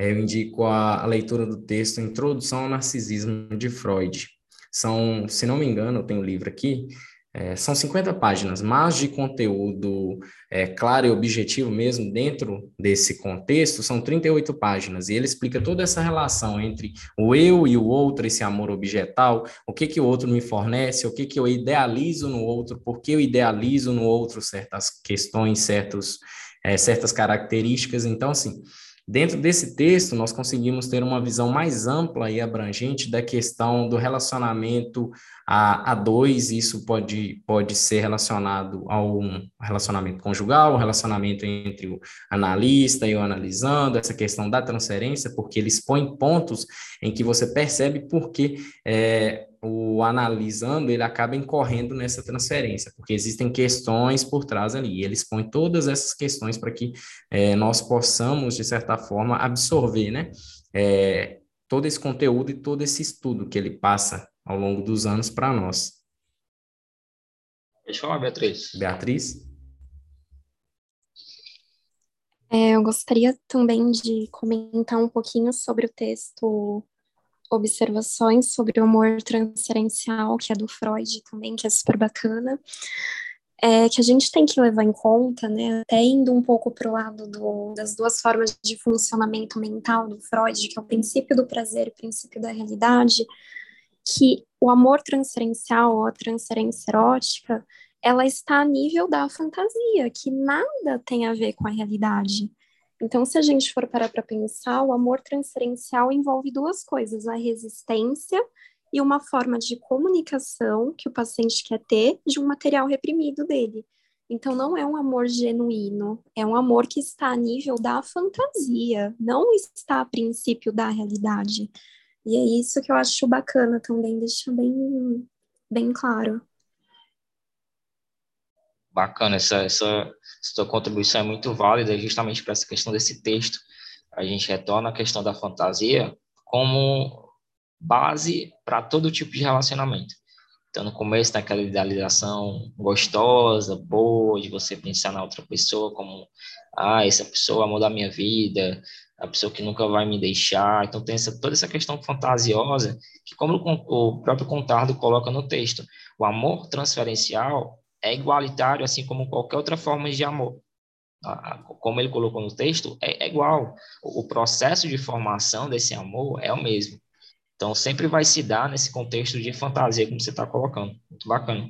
eu indico a, a leitura do texto Introdução ao Narcisismo de Freud. São, se não me engano, eu tenho o um livro aqui, é, são 50 páginas, mas de conteúdo é, claro e objetivo mesmo dentro desse contexto, são 38 páginas, e ele explica toda essa relação entre o eu e o outro, esse amor objetal, o que, que o outro me fornece, o que, que eu idealizo no outro, por que eu idealizo no outro certas questões, certos, é, certas características. Então, assim, Dentro desse texto, nós conseguimos ter uma visão mais ampla e abrangente da questão do relacionamento a, a dois, isso pode, pode ser relacionado ao um relacionamento conjugal, um relacionamento entre o analista e o analisando, essa questão da transferência, porque ele expõe pontos em que você percebe por que é, o analisando ele acaba incorrendo nessa transferência, porque existem questões por trás ali. Ele expõe todas essas questões para que é, nós possamos, de certa forma, absorver, né? É, todo esse conteúdo e todo esse estudo que ele passa ao longo dos anos para nós. Deixa eu falar, Beatriz. Beatriz? É, eu gostaria também de comentar um pouquinho sobre o texto Observações sobre o Humor Transferencial, que é do Freud também, que é super bacana. É, que a gente tem que levar em conta, né, até indo um pouco para o lado do, das duas formas de funcionamento mental do Freud, que é o princípio do prazer e o princípio da realidade, que o amor transferencial ou a transferência erótica, ela está a nível da fantasia, que nada tem a ver com a realidade. Então, se a gente for parar para pensar, o amor transferencial envolve duas coisas: a resistência e uma forma de comunicação que o paciente quer ter de um material reprimido dele. Então, não é um amor genuíno, é um amor que está a nível da fantasia, não está a princípio da realidade. E é isso que eu acho bacana também, deixa bem, bem claro. Bacana, essa, essa sua contribuição é muito válida justamente para essa questão desse texto. A gente retorna a questão da fantasia como base para todo tipo de relacionamento. Então, no começo, naquela idealização gostosa, boa, de você pensar na outra pessoa como, ah, essa pessoa é amor da minha vida, a pessoa que nunca vai me deixar. Então, tem essa, toda essa questão fantasiosa, que, como o, o próprio Contardo coloca no texto, o amor transferencial é igualitário, assim como qualquer outra forma de amor. Como ele colocou no texto, é, é igual. O processo de formação desse amor é o mesmo. Então, sempre vai se dar nesse contexto de fantasia, como você está colocando. Muito bacana.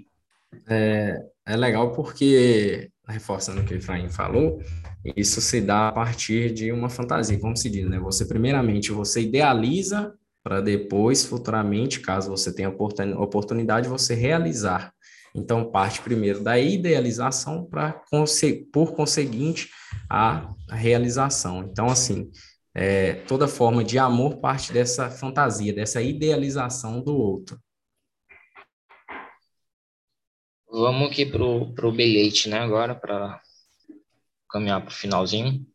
É, é legal porque, reforçando o que o Efraim falou, isso se dá a partir de uma fantasia, como se diz, né? Você, primeiramente, você idealiza para depois, futuramente, caso você tenha oportunidade, você realizar. Então, parte primeiro da idealização para, por conseguinte, a realização. Então, assim, é, toda forma de amor parte dessa fantasia, dessa idealização do outro. Vamos aqui para o bilhete, né, agora, para caminhar para o finalzinho.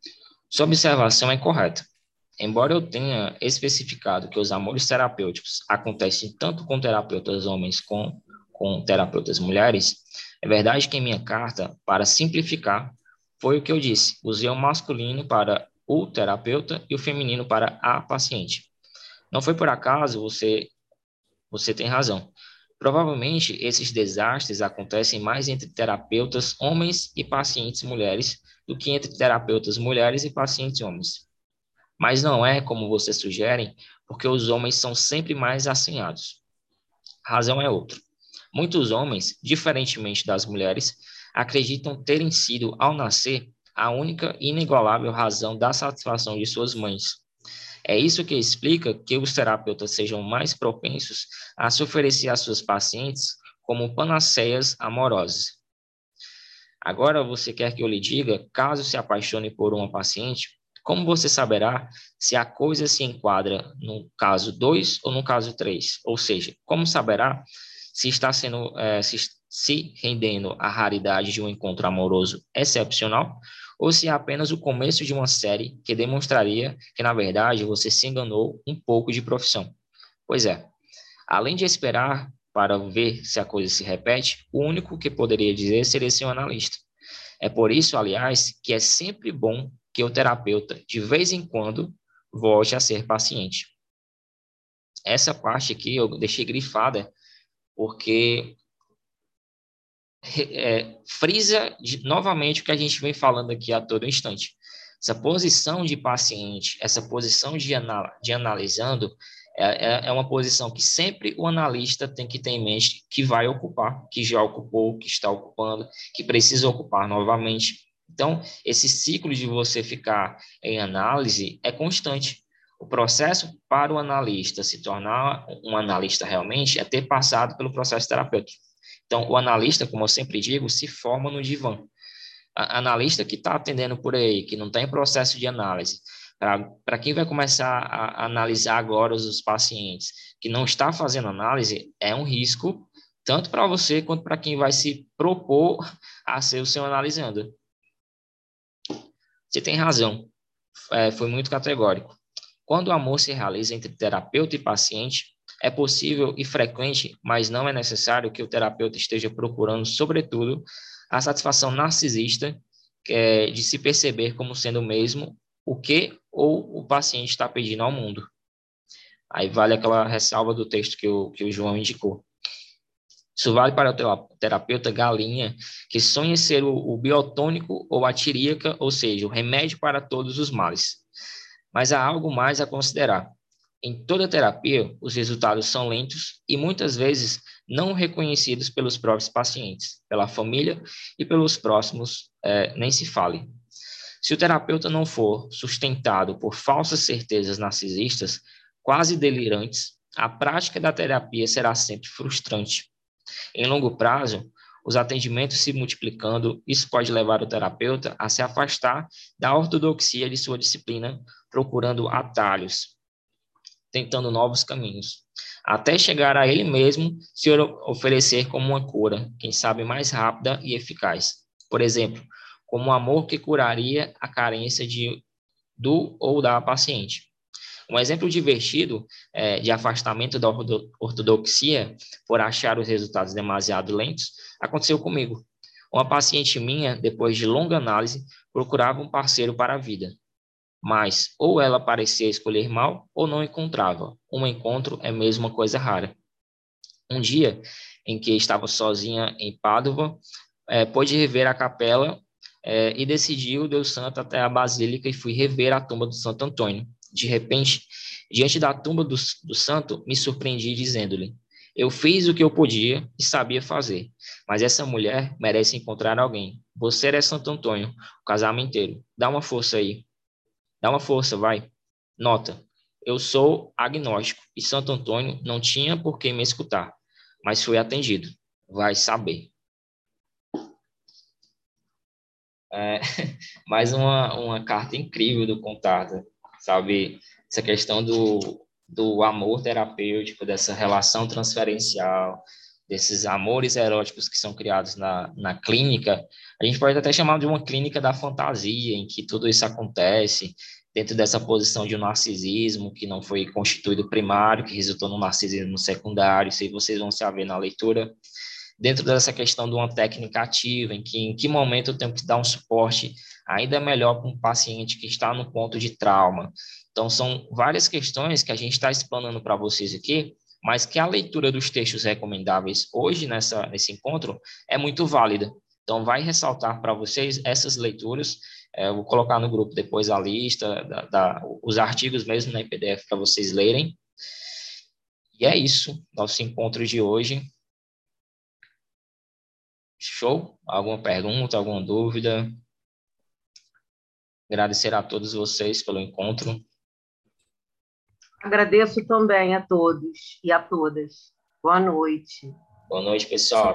Sua observação é correta. Embora eu tenha especificado que os amores terapêuticos acontecem tanto com terapeutas homens como com terapeutas mulheres, é verdade que em minha carta, para simplificar, foi o que eu disse: usei o masculino para o terapeuta e o feminino para a paciente. Não foi por acaso, você, você tem razão. Provavelmente esses desastres acontecem mais entre terapeutas homens e pacientes mulheres do que entre terapeutas mulheres e pacientes homens. Mas não é como vocês sugerem, porque os homens são sempre mais assanhados. Razão é outra. Muitos homens, diferentemente das mulheres, acreditam terem sido, ao nascer, a única e inigualável razão da satisfação de suas mães. É isso que explica que os terapeutas sejam mais propensos a se oferecer às suas pacientes como panaceias amorosas. Agora você quer que eu lhe diga, caso se apaixone por uma paciente, como você saberá se a coisa se enquadra no caso 2 ou no caso 3? Ou seja, como saberá se está sendo é, se, se rendendo à raridade de um encontro amoroso excepcional ou se é apenas o começo de uma série que demonstraria que, na verdade, você se enganou um pouco de profissão. Pois é, além de esperar para ver se a coisa se repete, o único que poderia dizer seria ser um analista. É por isso, aliás, que é sempre bom que o terapeuta, de vez em quando, volte a ser paciente. Essa parte aqui eu deixei grifada porque é, frisa de, novamente o que a gente vem falando aqui a todo instante. Essa posição de paciente, essa posição de, anal de analisando, é, é, é, uma posição que sempre o analista tem que ter em mente que vai ocupar, que já ocupou, que está ocupando, que precisa ocupar novamente. Então, esse ciclo de você ficar em análise é constante. O processo para o analista se tornar um analista realmente é ter passado pelo processo terapêutico. Então, o analista, como eu sempre digo, se forma no divã. A analista que está atendendo por aí, que não está em processo de análise, para quem vai começar a, analisar agora os, pacientes, que não está fazendo análise, é um risco, tanto para você quanto para quem vai se propor a ser o seu analisando. Você tem razão, é, foi muito categórico. Quando o amor se realiza entre terapeuta e paciente, é possível e frequente, mas não é necessário que o terapeuta esteja procurando, sobretudo, a satisfação narcisista é, de se perceber como sendo mesmo o que ou o paciente está pedindo ao mundo. Aí vale aquela ressalva do texto que o, que o João indicou. Isso vale para o terapeuta galinha, que sonha ser o, o biotônico ou a tiríaca, ou seja, o remédio para todos os males. Mas há algo mais a considerar. Em toda terapia, os resultados são lentos e muitas vezes não reconhecidos pelos próprios pacientes, pela família e pelos próximos, é, nem se fale. Se o terapeuta não for sustentado por falsas certezas narcisistas, quase delirantes, a prática da terapia será sempre frustrante. Em longo prazo, os atendimentos se multiplicando, isso pode levar o terapeuta a se afastar da ortodoxia de sua disciplina, procurando atalhos, tentando novos caminhos, até chegar a ele mesmo se oferecer como uma cura, quem sabe mais rápida e eficaz. Por exemplo, como o amor que curaria a carência de, do ou da paciente. Um exemplo divertido é, de afastamento da ortodoxia por achar os resultados demasiado lentos aconteceu comigo. Uma paciente minha, depois de longa análise, procurava um parceiro para a vida mas ou ela parecia escolher mal ou não encontrava. Um encontro é mesmo uma coisa rara. Um dia em que estava sozinha em Pádua, é, pôde rever a capela é, e decidiu, deu santo até a basílica e fui rever a tumba do Santo Antônio. De repente, diante da tumba do, do santo, me surpreendi dizendo-lhe: Eu fiz o que eu podia e sabia fazer, mas essa mulher merece encontrar alguém. Você é Santo Antônio, o casamento inteiro. Dá uma força aí. Dá uma força, vai. Nota: eu sou agnóstico e Santo Antônio não tinha por que me escutar, mas foi atendido. Vai saber. É, mais uma, uma carta incrível do Contarda, sabe? Essa questão do, do amor terapêutico, dessa relação transferencial, desses amores eróticos que são criados na, na clínica, a gente pode até chamar de uma clínica da fantasia, em que tudo isso acontece dentro dessa posição de um narcisismo que não foi constituído primário, que resultou no narcisismo secundário, isso aí vocês vão se ver na leitura, dentro dessa questão de uma técnica ativa, em que em que momento eu tenho que dar um suporte ainda melhor para um paciente que está no ponto de trauma. Então, são várias questões que a gente está explanando para vocês aqui, mas que a leitura dos textos recomendáveis hoje nessa, nesse encontro é muito válida. Então, vai ressaltar para vocês essas leituras. É, vou colocar no grupo depois a lista, da, da, os artigos mesmo na PDF para vocês lerem. E é isso, nosso encontro de hoje. Show? Alguma pergunta, alguma dúvida? Agradecer a todos vocês pelo encontro. Agradeço também a todos e a todas. Boa noite. Boa noite, pessoal.